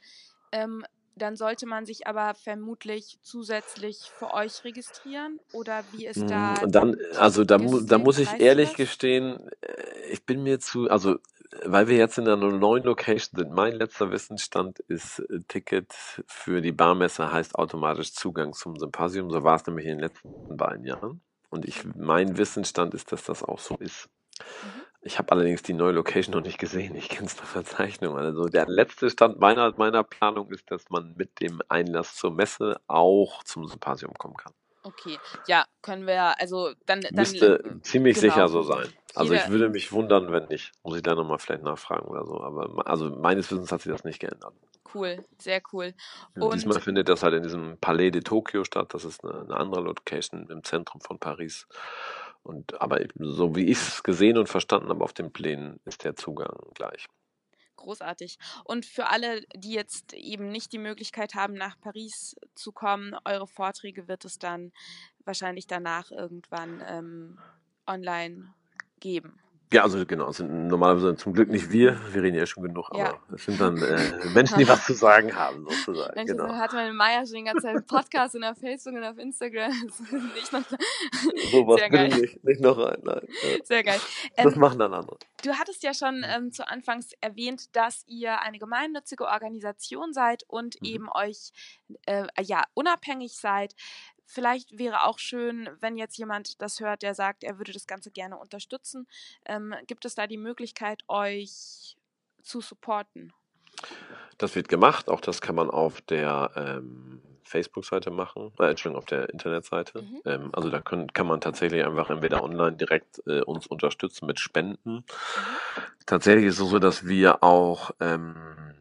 Ähm, dann sollte man sich aber vermutlich zusätzlich für euch registrieren oder wie ist da? Und dann, also da, mu da muss ich ehrlich das? gestehen, äh, ich bin mir zu, also weil wir jetzt in einer neuen Location sind, mein letzter Wissensstand ist äh, Ticket für die Barmesse heißt automatisch Zugang zum Symposium. So war es nämlich in den letzten beiden Jahren. Und ich, mein Wissensstand ist, dass das auch so ist. Mhm. Ich habe allerdings die neue Location noch nicht gesehen. Ich kenne es nach Verzeichnung. Also der letzte Stand meiner, meiner Planung ist, dass man mit dem Einlass zur Messe auch zum Symposium kommen kann. Okay, ja, können wir, also dann. dann Müsste ziemlich genau. sicher so sein. Also Jeder, ich würde mich wundern, wenn nicht. Muss ich da nochmal vielleicht nachfragen oder so. Aber also meines Wissens hat sich das nicht geändert. Cool, sehr cool. Und diesmal findet das halt in diesem Palais de Tokio statt. Das ist eine, eine andere Location im Zentrum von Paris. Und aber so wie ich es gesehen und verstanden habe auf den Plänen, ist der Zugang gleich. Großartig. Und für alle, die jetzt eben nicht die Möglichkeit haben, nach Paris zu kommen, eure Vorträge wird es dann wahrscheinlich danach irgendwann ähm, online geben. Ja, also genau, es sind normalerweise zum Glück nicht wir, wir reden ja schon genug, aber ja. es sind dann äh, Menschen, die was zu sagen haben, sozusagen. Mensch, genau. hat meine Maya schon die ganze Zeit Podcast und auf Facebook und auf Instagram. nicht noch, so was Sehr geil. Nicht, nicht noch rein, nein. Sehr geil. Das ähm, machen dann andere. Du hattest ja schon ähm, zu Anfangs erwähnt, dass ihr eine gemeinnützige Organisation seid und mhm. eben euch äh, ja unabhängig seid. Vielleicht wäre auch schön, wenn jetzt jemand das hört, der sagt, er würde das Ganze gerne unterstützen. Ähm, gibt es da die Möglichkeit, euch zu supporten? Das wird gemacht. Auch das kann man auf der ähm, Facebook-Seite machen, äh, Entschuldigung, auf der Internetseite. Mhm. Ähm, also da können, kann man tatsächlich einfach entweder online direkt äh, uns unterstützen mit Spenden. Mhm. Tatsächlich ist es so, dass wir auch ähm,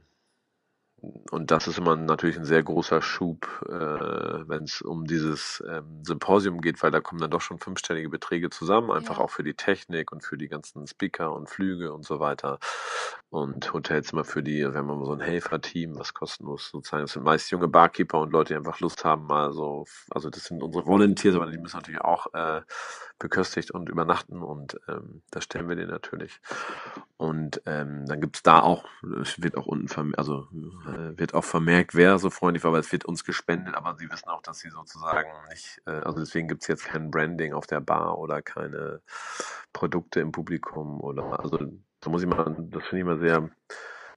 und das ist immer natürlich ein sehr großer Schub, äh, wenn es um dieses ähm, Symposium geht, weil da kommen dann doch schon fünfstellige Beträge zusammen, einfach Ja. auch für die Technik und für die ganzen Speaker und Flüge und so weiter. Und Hotelzimmer für die, wir haben immer so ein Helferteam, was kostenlos sozusagen, das sind meist junge Barkeeper und Leute, die einfach Lust haben, mal so, also das sind unsere Volunteers, aber die müssen natürlich auch äh, beköstigt und übernachten und ähm, das stellen wir denen natürlich. Und ähm, dann gibt's da auch, es wird auch unten vermerkt, also äh, wird auch vermerkt, wer so freundlich war, weil es wird uns gespendet, aber sie wissen auch, dass sie sozusagen nicht, äh, also deswegen gibt's jetzt kein Branding auf der Bar oder keine Produkte im Publikum oder also da muss ich mal, das finde ich mal sehr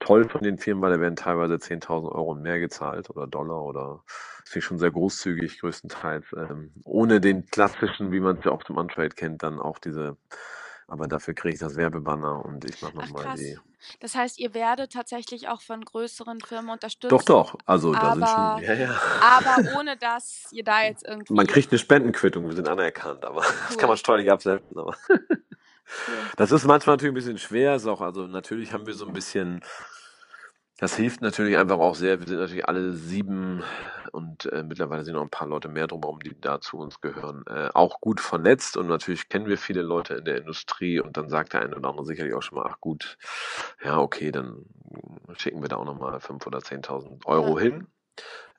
toll von den Firmen, weil da werden teilweise 10.000 Euro mehr gezahlt oder Dollar oder das finde ich schon sehr großzügig größtenteils, ähm, ohne den klassischen, wie man es ja auch zum Untrade kennt, dann auch diese aber dafür kriege ich das Werbebanner und ich mache Ach nochmal die. Das heißt, ihr werdet tatsächlich auch von größeren Firmen unterstützt. Doch, doch. Also da sind Aber- schon. Ja, ja. Aber ohne dass ihr da jetzt irgendwie. Man kriegt eine Spendenquittung, wir sind anerkannt, aber das Cool. kann man steuerlich absetzen. Aber Cool. das ist manchmal natürlich ein bisschen schwer. Ist auch, also natürlich haben wir so ein bisschen. Das hilft natürlich einfach auch sehr. Wir sind natürlich alle sieben und äh, mittlerweile sind noch ein paar Leute mehr drumherum, die da zu uns gehören, äh, auch gut vernetzt und natürlich kennen wir viele Leute in der Industrie und dann sagt der eine oder andere sicherlich auch schon mal, ach gut, ja okay, dann schicken wir da auch nochmal fünf oder 10.000 Euro Ja. hin.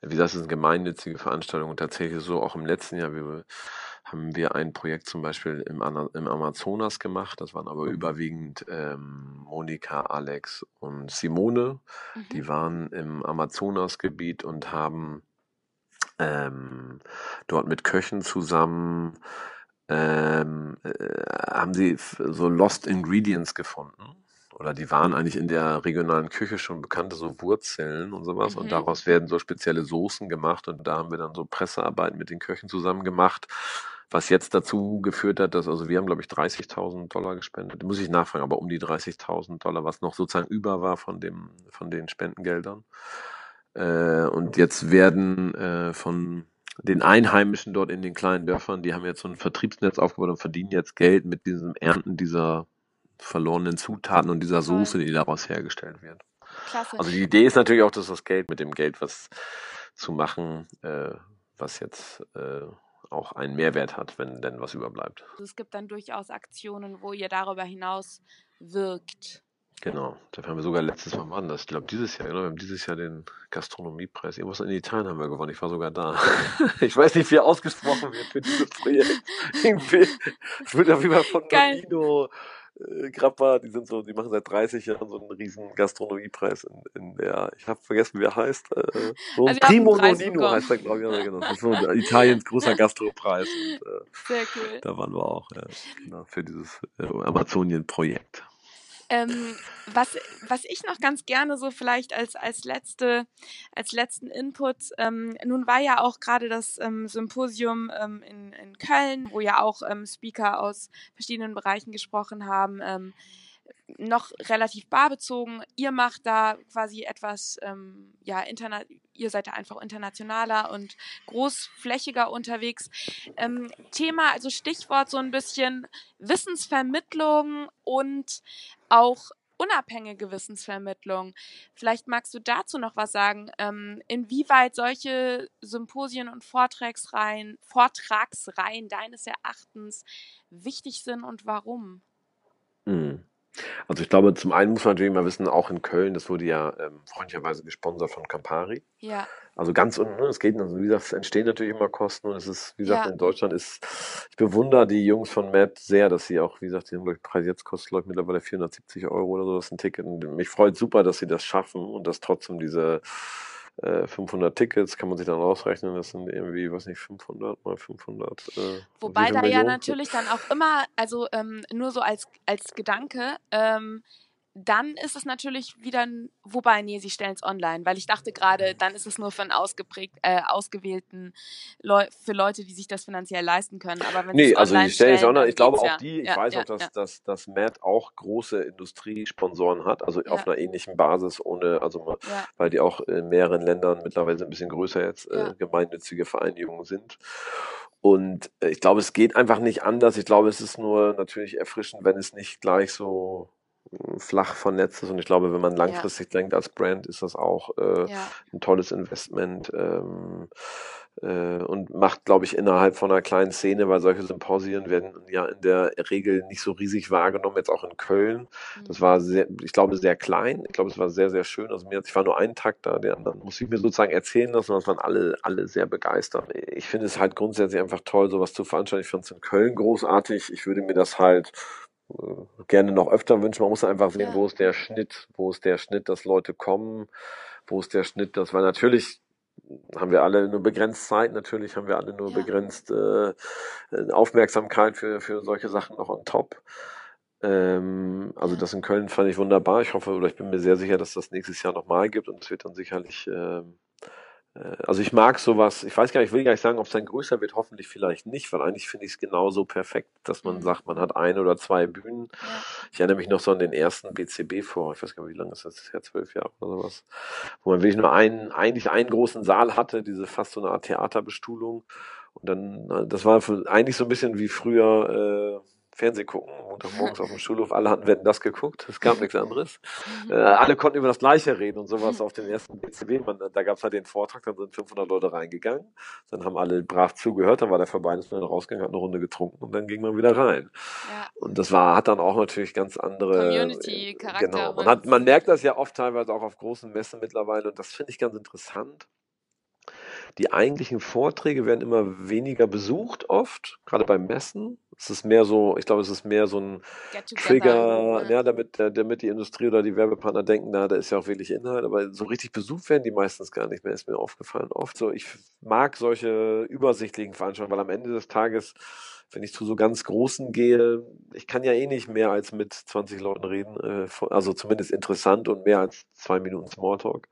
Wie gesagt, das ist eine gemeinnützige Veranstaltung und tatsächlich so auch im letzten Jahr, wir haben wir ein Projekt zum Beispiel im, im Amazonas gemacht. Das waren aber überwiegend ähm, Monika, Alex und Simone. Mhm. Die waren im Amazonasgebiet und haben ähm, dort mit Köchen zusammen ähm, äh, haben sie so Lost Ingredients gefunden. Oder die waren eigentlich in der regionalen Küche schon bekannte so Wurzeln und sowas. Mhm. Und daraus werden so spezielle Soßen gemacht. Und da haben wir dann so Pressearbeit mit den Köchen zusammen gemacht. Was jetzt dazu geführt hat, dass, also wir haben, glaube ich, 30.000 Dollar gespendet. Muss ich nachfragen, aber um die 30.000 Dollar, was noch sozusagen über war von dem, von den Spendengeldern. Äh, und jetzt werden äh, von den Einheimischen dort in den kleinen Dörfern, die haben jetzt so ein Vertriebsnetz aufgebaut und verdienen jetzt Geld mit diesem Ernten dieser verlorenen Zutaten und dieser. Soße, die daraus hergestellt wird. Klasse. Also die Idee ist natürlich auch, dass das Geld mit dem Geld was zu machen, äh, was jetzt äh, auch einen Mehrwert hat, wenn denn was überbleibt. Also es gibt dann durchaus Aktionen, wo ihr darüber hinaus wirkt. Genau. Da haben wir sogar letztes Mal das. Ich glaube dieses Jahr, genau, wir haben dieses Jahr den Gastronomiepreis. Irgendwas in Italien haben wir gewonnen. Ich war sogar da. Ich weiß nicht, wie er ausgesprochen wird für dieses Projekt. Irgendwie, es wird auf jeden Fall von Geil. Nino äh, Grappa, die sind so, die machen seit 30 Jahren so einen riesen Gastronomiepreis in, in der, ich habe vergessen, wie er heißt. Äh, so Also habt einen Primo Nonino heißt er, glaube ich. Ja, genau. Das ist so Italiens großer Gastropreis. Und, äh, Sehr cool. da waren wir auch, ja, genau, für dieses äh, Amazonien-Projekt. Ähm, was, was ich noch ganz gerne so vielleicht als, als, letzte, als letzten Input, ähm, nun war ja auch gerade das ähm, Symposium ähm, in, in Köln, wo ja auch ähm, Speaker aus verschiedenen Bereichen gesprochen haben, ähm, noch relativ barbezogen. Ihr macht da quasi etwas, ähm, ja, interna ihr seid da einfach internationaler und großflächiger unterwegs. Ähm, Thema, also Stichwort so ein bisschen Wissensvermittlung und auch unabhängige Wissensvermittlung. Vielleicht magst du dazu noch was sagen, ähm, inwieweit solche Symposien und Vortragsreihen, Vortragsreihen deines Erachtens wichtig sind und warum? Mhm. Also ich glaube, zum einen muss man natürlich mal wissen, auch in Köln, das wurde ja ähm, freundlicherweise gesponsert von Campari. Ja, Also ganz unten, ne, es geht, also wie gesagt, es entstehen natürlich immer Kosten und es ist, wie gesagt, Ja. in Deutschland ist, ich bewundere die Jungs von Matt sehr, dass sie auch, wie gesagt, ich, Preis jetzt kostet, glaube ich, mittlerweile 470 Euro oder so, das ist ein Ticket. Und mich freut super, dass sie das schaffen und dass trotzdem diese äh, 500 Tickets, kann man sich dann ausrechnen, das sind irgendwie, weiß nicht, 500 mal 500. Äh, Wobei da ja Millionen? natürlich dann auch immer, also ähm, nur so als, als Gedanke, ähm, dann ist es natürlich wieder, ein, wobei, nee, sie stellen es online, weil ich dachte gerade, dann ist es nur für einen ausgeprägt, äh, ausgewählten Leu für Leute, die sich das finanziell leisten können. Aber wenn Nee, also die stellen es online. Ich glaube auch ja. die, ich ja, weiß ja, auch, dass, ja. dass, dass Matt auch große Industriesponsoren hat, also auf einer ähnlichen Basis, ohne, also weil die auch in mehreren Ländern mittlerweile ein bisschen größer jetzt äh, gemeinnützige Vereinigungen sind. Und äh, ich glaube, es geht einfach nicht anders. Ich glaube, es ist nur natürlich erfrischend, wenn es nicht gleich so flach vernetzt ist. Und ich glaube, wenn man langfristig ja. denkt als Brand, ist das auch äh, ja. ein tolles Investment. Ähm, äh, und macht, glaube ich, innerhalb von einer kleinen Szene, weil solche Symposien werden ja in der Regel nicht so riesig wahrgenommen, jetzt auch in Köln. Das mhm. war sehr, ich glaube, sehr klein. Ich glaube, es war sehr, sehr schön. Also mir, ich war nur einen Tag da, der anderen muss ich mir sozusagen erzählen lassen, das waren alle, alle sehr begeistert. Ich finde es halt grundsätzlich einfach toll, sowas zu veranstalten. Ich fand es in Köln großartig. Ich würde mir das halt gerne noch öfter wünschen. Man muss einfach sehen, wo ist der Schnitt, wo ist der Schnitt, dass Leute kommen, wo ist der Schnitt, dass, weil natürlich haben wir alle nur begrenzt Zeit, natürlich haben wir alle nur ja. begrenzt äh, Aufmerksamkeit für, für solche Sachen noch on top. Ähm, also das in Köln fand ich wunderbar. Ich hoffe oder ich bin mir sehr sicher, dass das nächstes Jahr nochmal gibt und es wird dann sicherlich ähm, äh, also ich mag sowas, ich weiß gar nicht, ich will gar nicht sagen, ob es dann größer wird, hoffentlich vielleicht nicht, weil eigentlich finde ich es genauso perfekt, dass man mhm. sagt, man hat ein oder zwei Bühnen. Ja. Ich erinnere mich noch so an den ersten BCB vor, ich weiß gar nicht, wie lange ist das, das ist ja zwölf Jahre oder sowas, wo man wirklich nur einen, eigentlich einen großen Saal hatte, diese fast so eine Art Theaterbestuhlung. Und dann, das war eigentlich so ein bisschen wie früher, äh, Fernseh gucken, Montagmorgens auf dem Schulhof, alle hatten Wetten das geguckt, es gab nichts anderes. Mhm. Äh, alle konnten über das Gleiche reden und sowas auf den ersten BCB. Man, da gab es halt den Vortrag, dann sind 500 Leute reingegangen, dann haben alle brav zugehört, dann war der vorbei, ist man rausgegangen, hat eine Runde getrunken und dann ging man wieder rein. Ja. Und das war, hat dann auch natürlich ganz andere Community-Charakter. Genau. Man, hat, man merkt das ja oft teilweise auch auf großen Messen mittlerweile und das finde ich ganz interessant die eigentlichen Vorträge werden immer weniger besucht, oft, gerade beim Messen. Es ist mehr so, ich glaube, es ist mehr so ein Trigger, ja. ja, damit, damit die Industrie oder die Werbepartner denken, na, da ist ja auch wirklich Inhalt, aber so richtig besucht werden die meistens gar nicht mehr, ist mir aufgefallen. Oft so, ich mag solche übersichtlichen Veranstaltungen, weil am Ende des Tages wenn ich zu so ganz großen gehe, ich kann ja eh nicht mehr als mit 20 Leuten reden, äh, also zumindest interessant und mehr als zwei Minuten Smalltalk.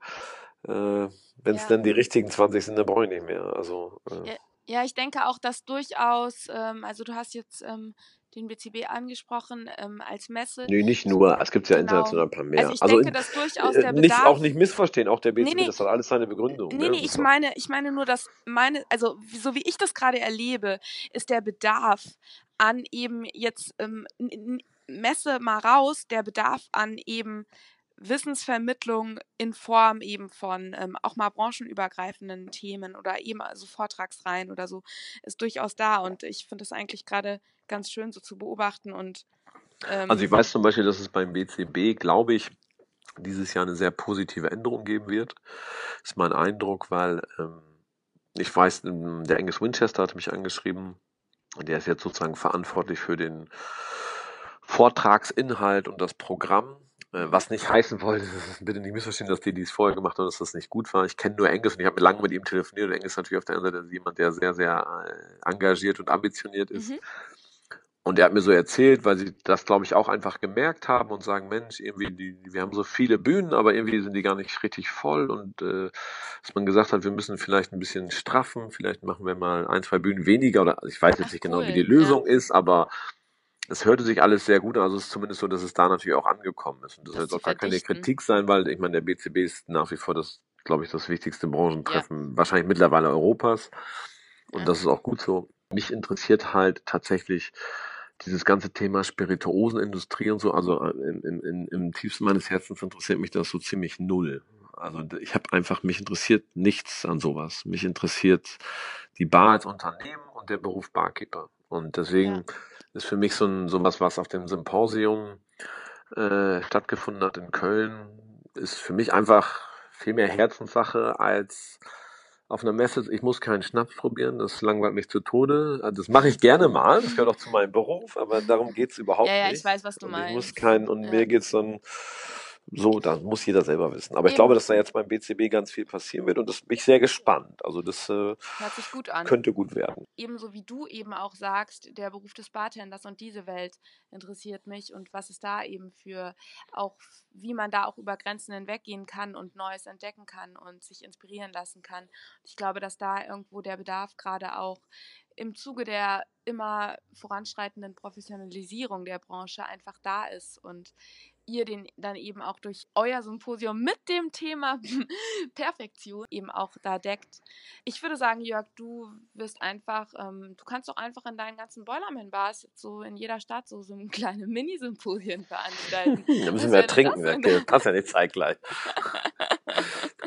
Äh, Wenn es ja. dann die richtigen 20 sind, dann brauche ich nicht mehr. Also, äh. ja, ja, ich denke auch, dass durchaus, ähm, also du hast jetzt ähm, den BCB angesprochen ähm, als Messe. Nee, nicht nur, es gibt ja genau. international ein paar mehr. Also ich also denke, dass durchaus äh, der Bedarf... Nicht, auch nicht missverstehen, auch der BCB, nee, nee. das hat alles seine Begründung. Nee, ne? nee, ich meine, ich meine nur, dass meine, also so wie ich das gerade erlebe, ist der Bedarf an eben jetzt ähm, Messe mal raus, der Bedarf an eben Wissensvermittlung in Form eben von ähm, auch mal branchenübergreifenden Themen oder eben also Vortragsreihen oder so ist durchaus da und ich finde das eigentlich gerade ganz schön so zu beobachten und ähm, also ich weiß zum Beispiel, dass es beim BCB, glaube ich, dieses Jahr eine sehr positive Änderung geben wird. Ist mein Eindruck, weil ähm, ich weiß, ähm, der Angus Winchester hat mich angeschrieben und der ist jetzt sozusagen verantwortlich für den Vortragsinhalt und das Programm was nicht heißen wollte, bitte nicht missverstehen, dass die, die es vorher gemacht haben, dass das nicht gut war. Ich kenne nur Engels und ich habe lange mit ihm telefoniert. Und Engels ist natürlich auf der anderen Seite jemand, der sehr, sehr äh, engagiert und ambitioniert ist. Mhm. Und er hat mir so erzählt, weil sie das, glaube ich, auch einfach gemerkt haben und sagen, Mensch, irgendwie, die, wir haben so viele Bühnen, aber irgendwie sind die gar nicht richtig voll. Und äh, dass man gesagt hat, wir müssen vielleicht ein bisschen straffen, vielleicht machen wir mal ein, zwei Bühnen weniger. Oder ich weiß jetzt Ach, nicht genau, wie die Lösung ja. ist, aber es hörte sich alles sehr gut an, also es ist zumindest so, dass es da natürlich auch angekommen ist. Und das, das soll auch gar keine Kritik sein, weil ich meine, der BCB ist nach wie vor das, glaube ich, das wichtigste Branchentreffen, ja. wahrscheinlich mittlerweile Europas. Und ja. das ist auch gut so. Mich interessiert halt tatsächlich dieses ganze Thema Spirituosenindustrie und so, also äh, im, im, im tiefsten meines Herzens interessiert mich das so ziemlich null. Also ich habe einfach, mich interessiert nichts an sowas. Mich interessiert die Bar als Unternehmen und der Beruf Barkeeper. Und deswegen ja ist für mich so ein sowas, was auf dem Symposium äh, stattgefunden hat in Köln, ist für mich einfach viel mehr Herzenssache als auf einer Messe. Ich muss keinen Schnaps probieren, das langweilt mich zu Tode. Also das mache ich gerne mal, das gehört auch zu meinem Beruf, aber darum geht es überhaupt nicht. Ja, ja, ich weiß, was du und meinst. Ich muss keinen, und ja. mir geht es dann so, da muss jeder selber wissen. Aber Eben. ich glaube, dass da jetzt beim BCB ganz viel passieren wird und das bin ich sehr gespannt. Also das äh, Hört sich gut an. könnte gut werden. Ebenso wie du eben auch sagst, der Beruf des Bartenders und diese Welt interessiert mich und was es da eben für auch, wie man da auch über Grenzen hinweggehen kann und Neues entdecken kann und sich inspirieren lassen kann. Ich glaube, dass da irgendwo der Bedarf gerade auch im Zuge der immer voranschreitenden Professionalisierung der Branche einfach da ist und ihr den dann eben auch durch euer Symposium mit dem Thema Perfektion eben auch da deckt. Ich würde sagen, Jörg, du wirst einfach, ähm, du kannst doch einfach in deinen ganzen Boilerman-Bars so in jeder Stadt so, so kleine Mini-Symposien veranstalten. da müssen wir ja trinken, das, das passt ja nicht zeitgleich.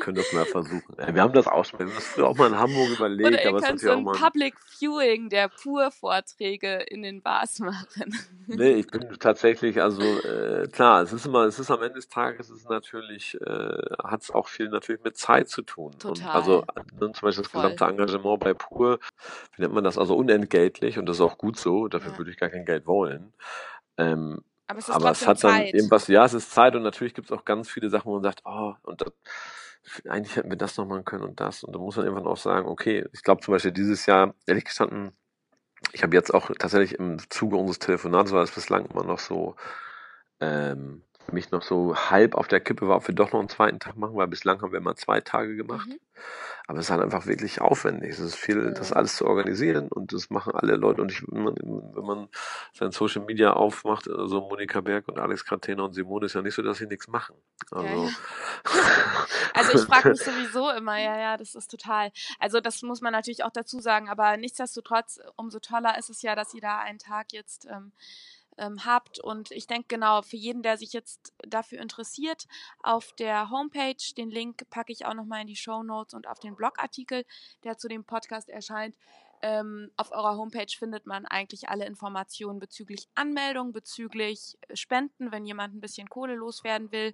können das mal versuchen. Wir haben das auch schon, wir haben das auch mal in Hamburg überlegt. Oder ihr aber könnt so ein Public Viewing der Pur-Vorträge in den Bars machen. Nee, ich bin tatsächlich, also äh, klar, es ist immer, es ist am Ende des Tages, es ist natürlich, äh, hat es auch viel natürlich mit Zeit zu tun. Total. Und also ne, zum Beispiel das Voll. gesamte Engagement bei Pur, wie nennt man das, also unentgeltlich und das ist auch gut so, dafür ja. würde ich gar kein Geld wollen. Ähm, aber es, ist aber es hat Zeit. dann irgendwas, ja, es ist Zeit und natürlich gibt es auch ganz viele Sachen, wo man sagt, oh, und das, eigentlich hätten wir das noch machen können und das. Und da muss man irgendwann auch sagen, okay, ich glaube zum Beispiel dieses Jahr, ehrlich gestanden, ich habe jetzt auch tatsächlich im Zuge unseres Telefonats, weil es bislang immer noch so ähm, mich noch so halb auf der Kippe war, ob wir doch noch einen zweiten Tag machen, weil bislang haben wir immer zwei Tage gemacht. Mhm. Aber es ist halt einfach wirklich aufwendig. Es ist viel, das alles zu organisieren und das machen alle Leute. Und ich, wenn man, wenn man sein Social Media aufmacht, also Monika Berg und Alex Kratena und Simone, ist ja nicht so, dass sie nichts machen. Also, ja, ja. also ich frage mich sowieso immer, ja, ja, das ist total. Also das muss man natürlich auch dazu sagen, aber nichtsdestotrotz, umso toller ist es ja, dass sie da einen Tag jetzt ähm, ähm, habt. Und ich denke genau, für jeden, der sich jetzt dafür interessiert, auf der Homepage, den Link packe ich auch nochmal in die Show Notes und auf den Blogartikel, der zu dem Podcast erscheint. Ähm, auf eurer Homepage findet man eigentlich alle Informationen bezüglich Anmeldung, bezüglich Spenden, wenn jemand ein bisschen Kohle loswerden will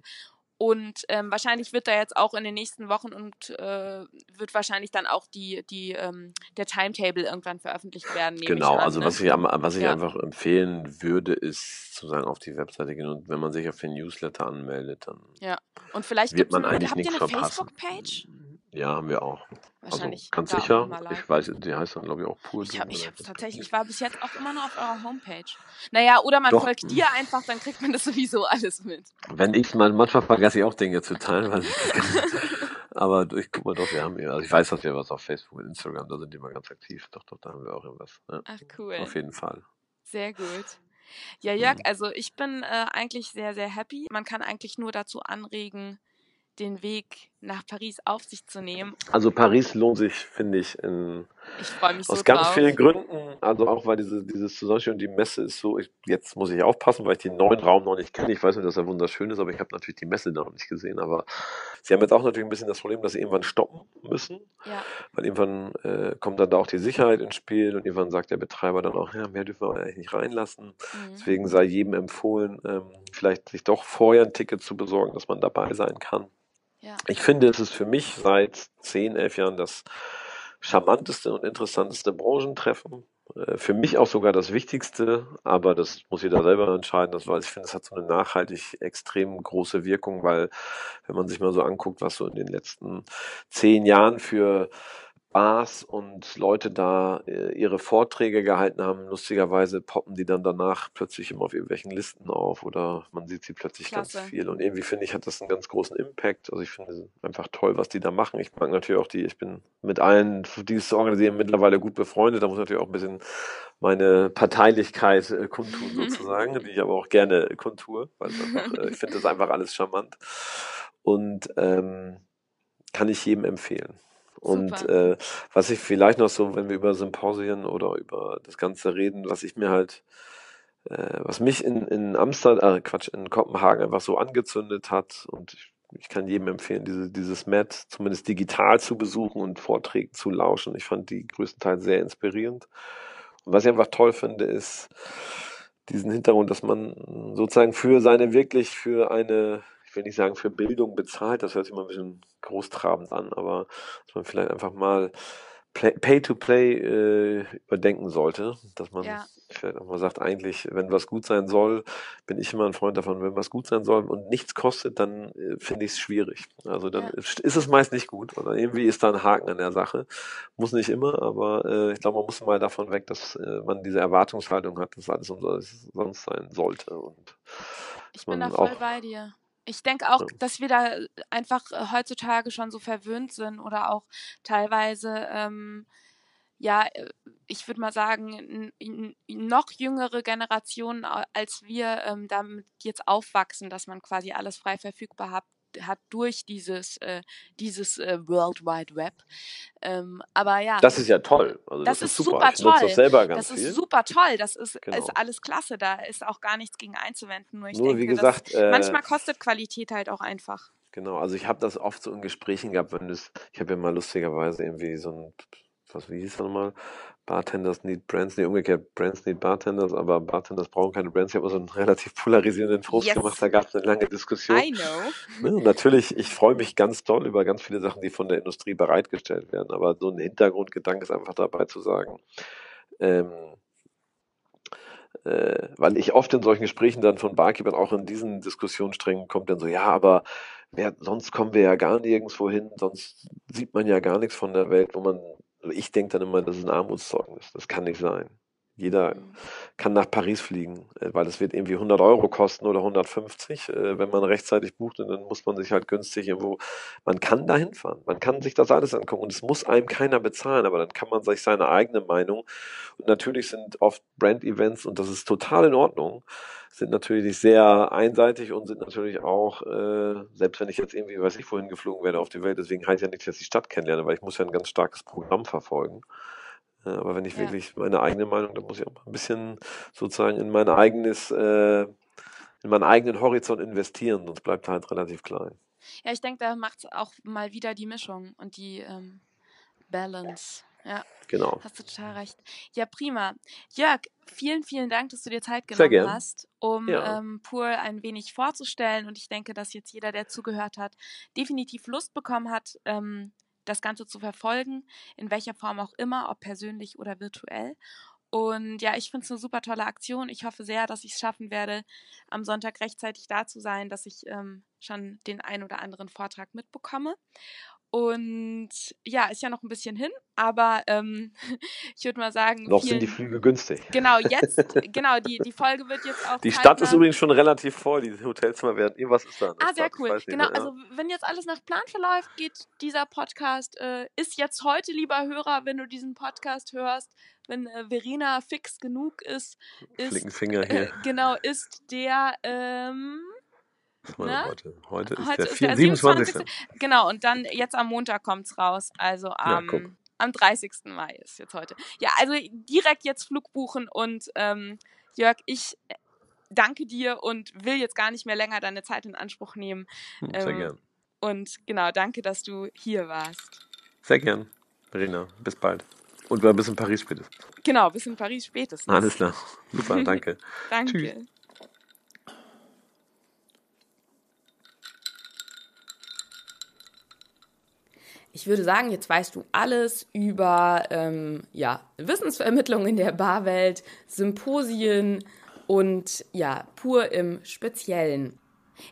und ähm, wahrscheinlich wird da jetzt auch in den nächsten Wochen und äh, wird wahrscheinlich dann auch die, die, ähm, der Timetable irgendwann veröffentlicht werden. Genau, an, also ne? was ich, was ich ja. einfach empfehlen würde, ist sozusagen auf die Webseite gehen und wenn man sich auf den Newsletter anmeldet, dann ja. und vielleicht wird man eigentlich habt nichts ihr eine Facebook-Page? Ja, haben wir auch. Also Wahrscheinlich. Also, ganz sicher. Ich weiß, die heißt dann, glaube ich, auch Pur. Ich, hab, ich habe tatsächlich, ich war bis jetzt auch immer nur auf eurer Homepage. Naja, oder man Doch. folgt dir einfach, dann kriegt man das sowieso alles mit. Wenn ich mal, manchmal vergesse ich auch Dinge zu teilen, weil ich aber ich guck mal doch, wir haben ja, also ich weiß, dass wir was auf Facebook und Instagram, da sind die mal ganz aktiv. Doch, doch, da haben wir auch irgendwas. Ja. Ach, cool. Auf jeden Fall. Sehr gut. Ja, Jörg, mhm. also ich bin äh, eigentlich sehr, sehr happy. Man kann eigentlich nur dazu anregen, den Weg nach Paris auf sich zu nehmen. Also Paris lohnt sich, finde ich, in, ich aus so ganz drauf. vielen Gründen. Also auch weil diese, dieses Zusammenspiel und die Messe ist so, ich, jetzt muss ich aufpassen, weil ich den neuen Raum noch nicht kenne. Ich weiß nicht, dass er wunderschön ist, aber ich habe natürlich die Messe noch nicht gesehen. Aber sie haben jetzt auch natürlich ein bisschen das Problem, dass sie irgendwann stoppen müssen. Ja. Weil irgendwann äh, kommt dann da auch die Sicherheit ins Spiel und irgendwann sagt der Betreiber dann auch, ja, mehr dürfen wir eigentlich nicht reinlassen. Mhm. Deswegen sei jedem empfohlen, ähm, vielleicht sich doch vorher ein Ticket zu besorgen, dass man dabei sein kann. Ja. Ich finde, es ist für mich seit zehn, elf Jahren das charmanteste und interessanteste Branchentreffen. Äh, für mich auch sogar das Wichtigste, aber das muss jeder selber entscheiden. Das, weil ich finde, es hat so eine nachhaltig extrem große Wirkung, weil wenn man sich mal so anguckt, was so in den letzten zehn Jahren für Bars und Leute da äh, ihre Vorträge gehalten haben. Lustigerweise poppen die dann danach plötzlich immer auf irgendwelchen Listen auf oder man sieht sie plötzlich Klasse. ganz viel. Und irgendwie finde ich, hat das einen ganz großen Impact. Also ich finde es einfach toll, was die da machen. Ich mag natürlich auch die, ich bin mit allen, die es organisieren, mittlerweile gut befreundet. Da muss natürlich auch ein bisschen meine Parteilichkeit äh, kundtun sozusagen, die ich aber auch gerne kundtue, weil einfach, äh, ich finde das einfach alles charmant. Und ähm, kann ich jedem empfehlen. Und äh, was ich vielleicht noch so, wenn wir über Symposien oder über das Ganze reden, was ich mir halt, äh, was mich in, in Amsterdam, äh, Quatsch, in Kopenhagen einfach so angezündet hat und ich, ich kann jedem empfehlen, diese, dieses Met zumindest digital zu besuchen und Vorträgen zu lauschen. Ich fand die größtenteils sehr inspirierend. Und was ich einfach toll finde, ist diesen Hintergrund, dass man sozusagen für seine wirklich für eine ich will nicht sagen für Bildung bezahlt, das hört sich mal ein bisschen großtrabend an, aber dass man vielleicht einfach mal Pay-to-Play äh, überdenken sollte, dass man ja. vielleicht auch mal sagt, eigentlich, wenn was gut sein soll, bin ich immer ein Freund davon, wenn was gut sein soll und nichts kostet, dann äh, finde ich es schwierig. Also dann ja. ist es meist nicht gut oder irgendwie ist da ein Haken an der Sache. Muss nicht immer, aber äh, ich glaube, man muss mal davon weg, dass äh, man diese Erwartungshaltung hat, dass alles umsonst sein sollte und ich bin da voll bei dir. Ich denke auch, dass wir da einfach äh, heutzutage schon so verwöhnt sind oder auch teilweise, ähm, ja, äh, ich würde mal sagen, noch jüngere Generationen als wir ähm, damit jetzt aufwachsen, dass man quasi alles frei verfügbar hat, hat durch dieses, äh, dieses äh, World Wide Web. Ähm, aber ja. Das ist ja toll. Also das, das ist super, super toll. das selber ganz das ist viel. super toll. Das ist, genau. ist alles klasse. Da ist auch gar nichts gegen einzuwenden. Nur ich nur, denke, wie gesagt, äh, manchmal kostet Qualität halt auch einfach. Genau, also ich habe das oft so in Gesprächen gehabt, wenn das, ich habe ja mal lustigerweise irgendwie so ein, was, wie hieß das nochmal? Bartenders need Brands, nee, umgekehrt, Brands need Bartenders, aber Bartenders brauchen keine Brands. Ich habe so einen relativ polarisierenden Post yes. gemacht, da gab es eine lange Diskussion. I know. Ne, natürlich, ich freue mich ganz doll über ganz viele Sachen, die von der Industrie bereitgestellt werden, aber so ein Hintergrundgedanke ist einfach dabei zu sagen, ähm, äh, weil ich oft in solchen Gesprächen dann von Barkeepern auch in diesen Diskussionssträngen kommt dann so, ja, aber wer, sonst kommen wir ja gar nirgendwo hin, sonst sieht man ja gar nichts von der Welt, wo man ich denke dann immer, das ist ein Armutszeugnis. Das kann nicht sein. Jeder mhm. kann nach Paris fliegen, äh, weil es wird irgendwie 100 Euro kosten oder 150, äh, wenn man rechtzeitig bucht und dann muss man sich halt günstig irgendwo, man kann da hinfahren, man kann sich das alles angucken und es muss einem keiner bezahlen, aber dann kann man sich seine eigene Meinung und natürlich sind oft Brand-Events und das ist total in Ordnung, sind natürlich sehr einseitig und sind natürlich auch, äh, selbst wenn ich jetzt irgendwie, weiß ich, wohin geflogen werde auf die Welt, deswegen heißt ja nicht, dass ich die Stadt kennenlerne, weil ich muss ja ein ganz starkes Programm verfolgen. Äh, aber wenn ich ja. wirklich meine eigene Meinung, dann muss ich auch ein bisschen sozusagen in mein eigenes, äh, in meinen eigenen Horizont investieren, sonst bleibt halt relativ klein. Ja, ich denke, da macht es auch mal wieder die Mischung und die ähm, Balance. Ja. Genau. Hast du total recht. Ja, prima. Jörg, vielen, vielen Dank, dass du dir Zeit genommen hast, um ja. ähm, Pur ein wenig vorzustellen. Und ich denke, dass jetzt jeder, der zugehört hat, definitiv Lust bekommen hat, ähm, das Ganze zu verfolgen, in welcher Form auch immer, ob persönlich oder virtuell. Und ja, ich finde es eine super tolle Aktion. Ich hoffe sehr, dass ich es schaffen werde, am Sonntag rechtzeitig da zu sein, dass ich ähm, schon den ein oder anderen Vortrag mitbekomme. Und ja, ist ja noch ein bisschen hin, aber ähm, ich würde mal sagen. Noch vielen, sind die Flüge günstig. Genau, jetzt, genau, die, die Folge wird jetzt auch. Die Stadt ist übrigens schon relativ voll, die Hotelzimmer werden. Irgendwas ist da. Ah, sehr Stadt, cool. Genau, mehr, also wenn jetzt alles nach Plan verläuft, geht dieser Podcast, äh, ist jetzt heute, lieber Hörer, wenn du diesen Podcast hörst, wenn äh, Verena fix genug ist, ist. Flickenfinger hier. Äh, genau, ist der. Ähm, was ne? heute? Heute ist, heute der, ist 4, der 27. 27. Genau, und dann jetzt am Montag kommt es raus. Also am, ja, am 30. Mai ist jetzt heute. Ja, also direkt jetzt Flug buchen und ähm, Jörg, ich äh, danke dir und will jetzt gar nicht mehr länger deine Zeit in Anspruch nehmen. Hm, sehr ähm, gern. Und genau, danke, dass du hier warst. Sehr gern, Verena. Bis bald. Und bis in Paris spätestens. Genau, bis in Paris spätestens. Alles klar. Super, danke. danke. Tschüss. Ich würde sagen, jetzt weißt du alles über ähm, ja, Wissensvermittlung in der Barwelt, Symposien und ja, pur im Speziellen.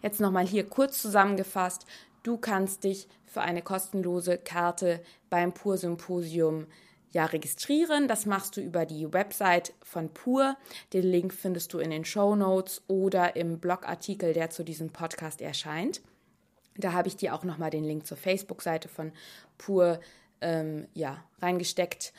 Jetzt nochmal hier kurz zusammengefasst. Du kannst dich für eine kostenlose Karte beim Pur Symposium ja registrieren. Das machst du über die Website von Pur. Den Link findest du in den Show Notes oder im Blogartikel, der zu diesem Podcast erscheint. Da habe ich dir auch nochmal den Link zur Facebook-Seite von Pur ähm, ja, reingesteckt.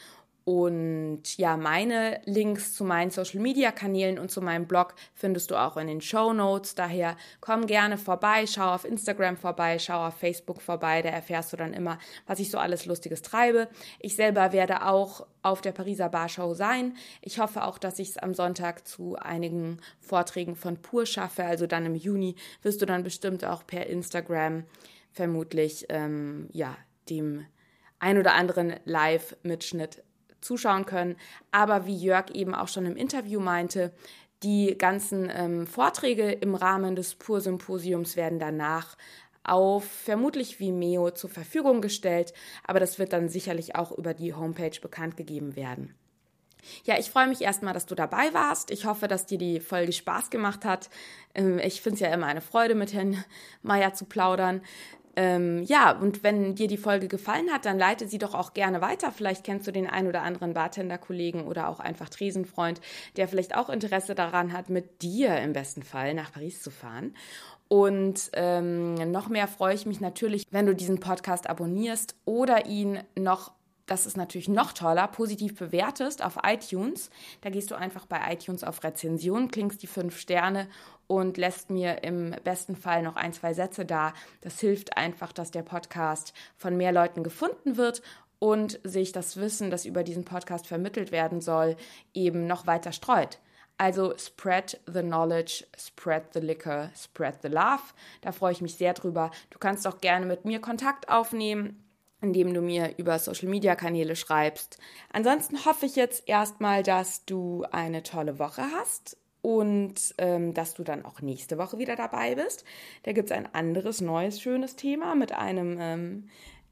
Und ja, meine Links zu meinen Social Media Kanälen und zu meinem Blog findest du auch in den Show Notes. Daher komm gerne vorbei, schau auf Instagram vorbei, schau auf Facebook vorbei. Da erfährst du dann immer, was ich so alles Lustiges treibe. Ich selber werde auch auf der Pariser Barshow sein. Ich hoffe auch, dass ich es am Sonntag zu einigen Vorträgen von Pur schaffe. Also dann im Juni wirst du dann bestimmt auch per Instagram vermutlich ähm, ja dem ein oder anderen Live-Mitschnitt zuschauen können. Aber wie Jörg eben auch schon im Interview meinte, die ganzen ähm, Vorträge im Rahmen des Pur-Symposiums werden danach auf vermutlich Vimeo zur Verfügung gestellt, aber das wird dann sicherlich auch über die Homepage bekannt gegeben werden. Ja, ich freue mich erstmal, dass du dabei warst. Ich hoffe, dass dir die Folge Spaß gemacht hat. Ähm, ich finde es ja immer eine Freude, mit Herrn Meier zu plaudern. Ähm, ja, und wenn dir die Folge gefallen hat, dann leite sie doch auch gerne weiter. Vielleicht kennst du den ein oder anderen Bartender-Kollegen oder auch einfach Tresenfreund, der vielleicht auch Interesse daran hat, mit dir im besten Fall nach Paris zu fahren. Und ähm, noch mehr freue ich mich natürlich, wenn du diesen Podcast abonnierst oder ihn noch das ist natürlich noch toller, positiv bewertest auf iTunes. Da gehst du einfach bei iTunes auf Rezension, klingst die fünf Sterne und lässt mir im besten Fall noch ein, zwei Sätze da. Das hilft einfach, dass der Podcast von mehr Leuten gefunden wird und sich das Wissen, das über diesen Podcast vermittelt werden soll, eben noch weiter streut. Also spread the knowledge, spread the liquor, spread the love. Da freue ich mich sehr drüber. Du kannst auch gerne mit mir Kontakt aufnehmen indem du mir über Social-Media-Kanäle schreibst. Ansonsten hoffe ich jetzt erstmal, dass du eine tolle Woche hast und ähm, dass du dann auch nächste Woche wieder dabei bist. Da gibt es ein anderes, neues, schönes Thema mit einem ähm,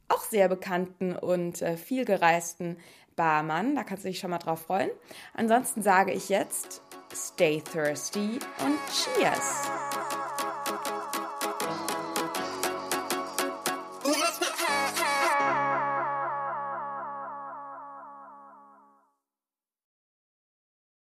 auch sehr bekannten und äh, vielgereisten Barmann. Da kannst du dich schon mal drauf freuen. Ansonsten sage ich jetzt, stay thirsty und cheers!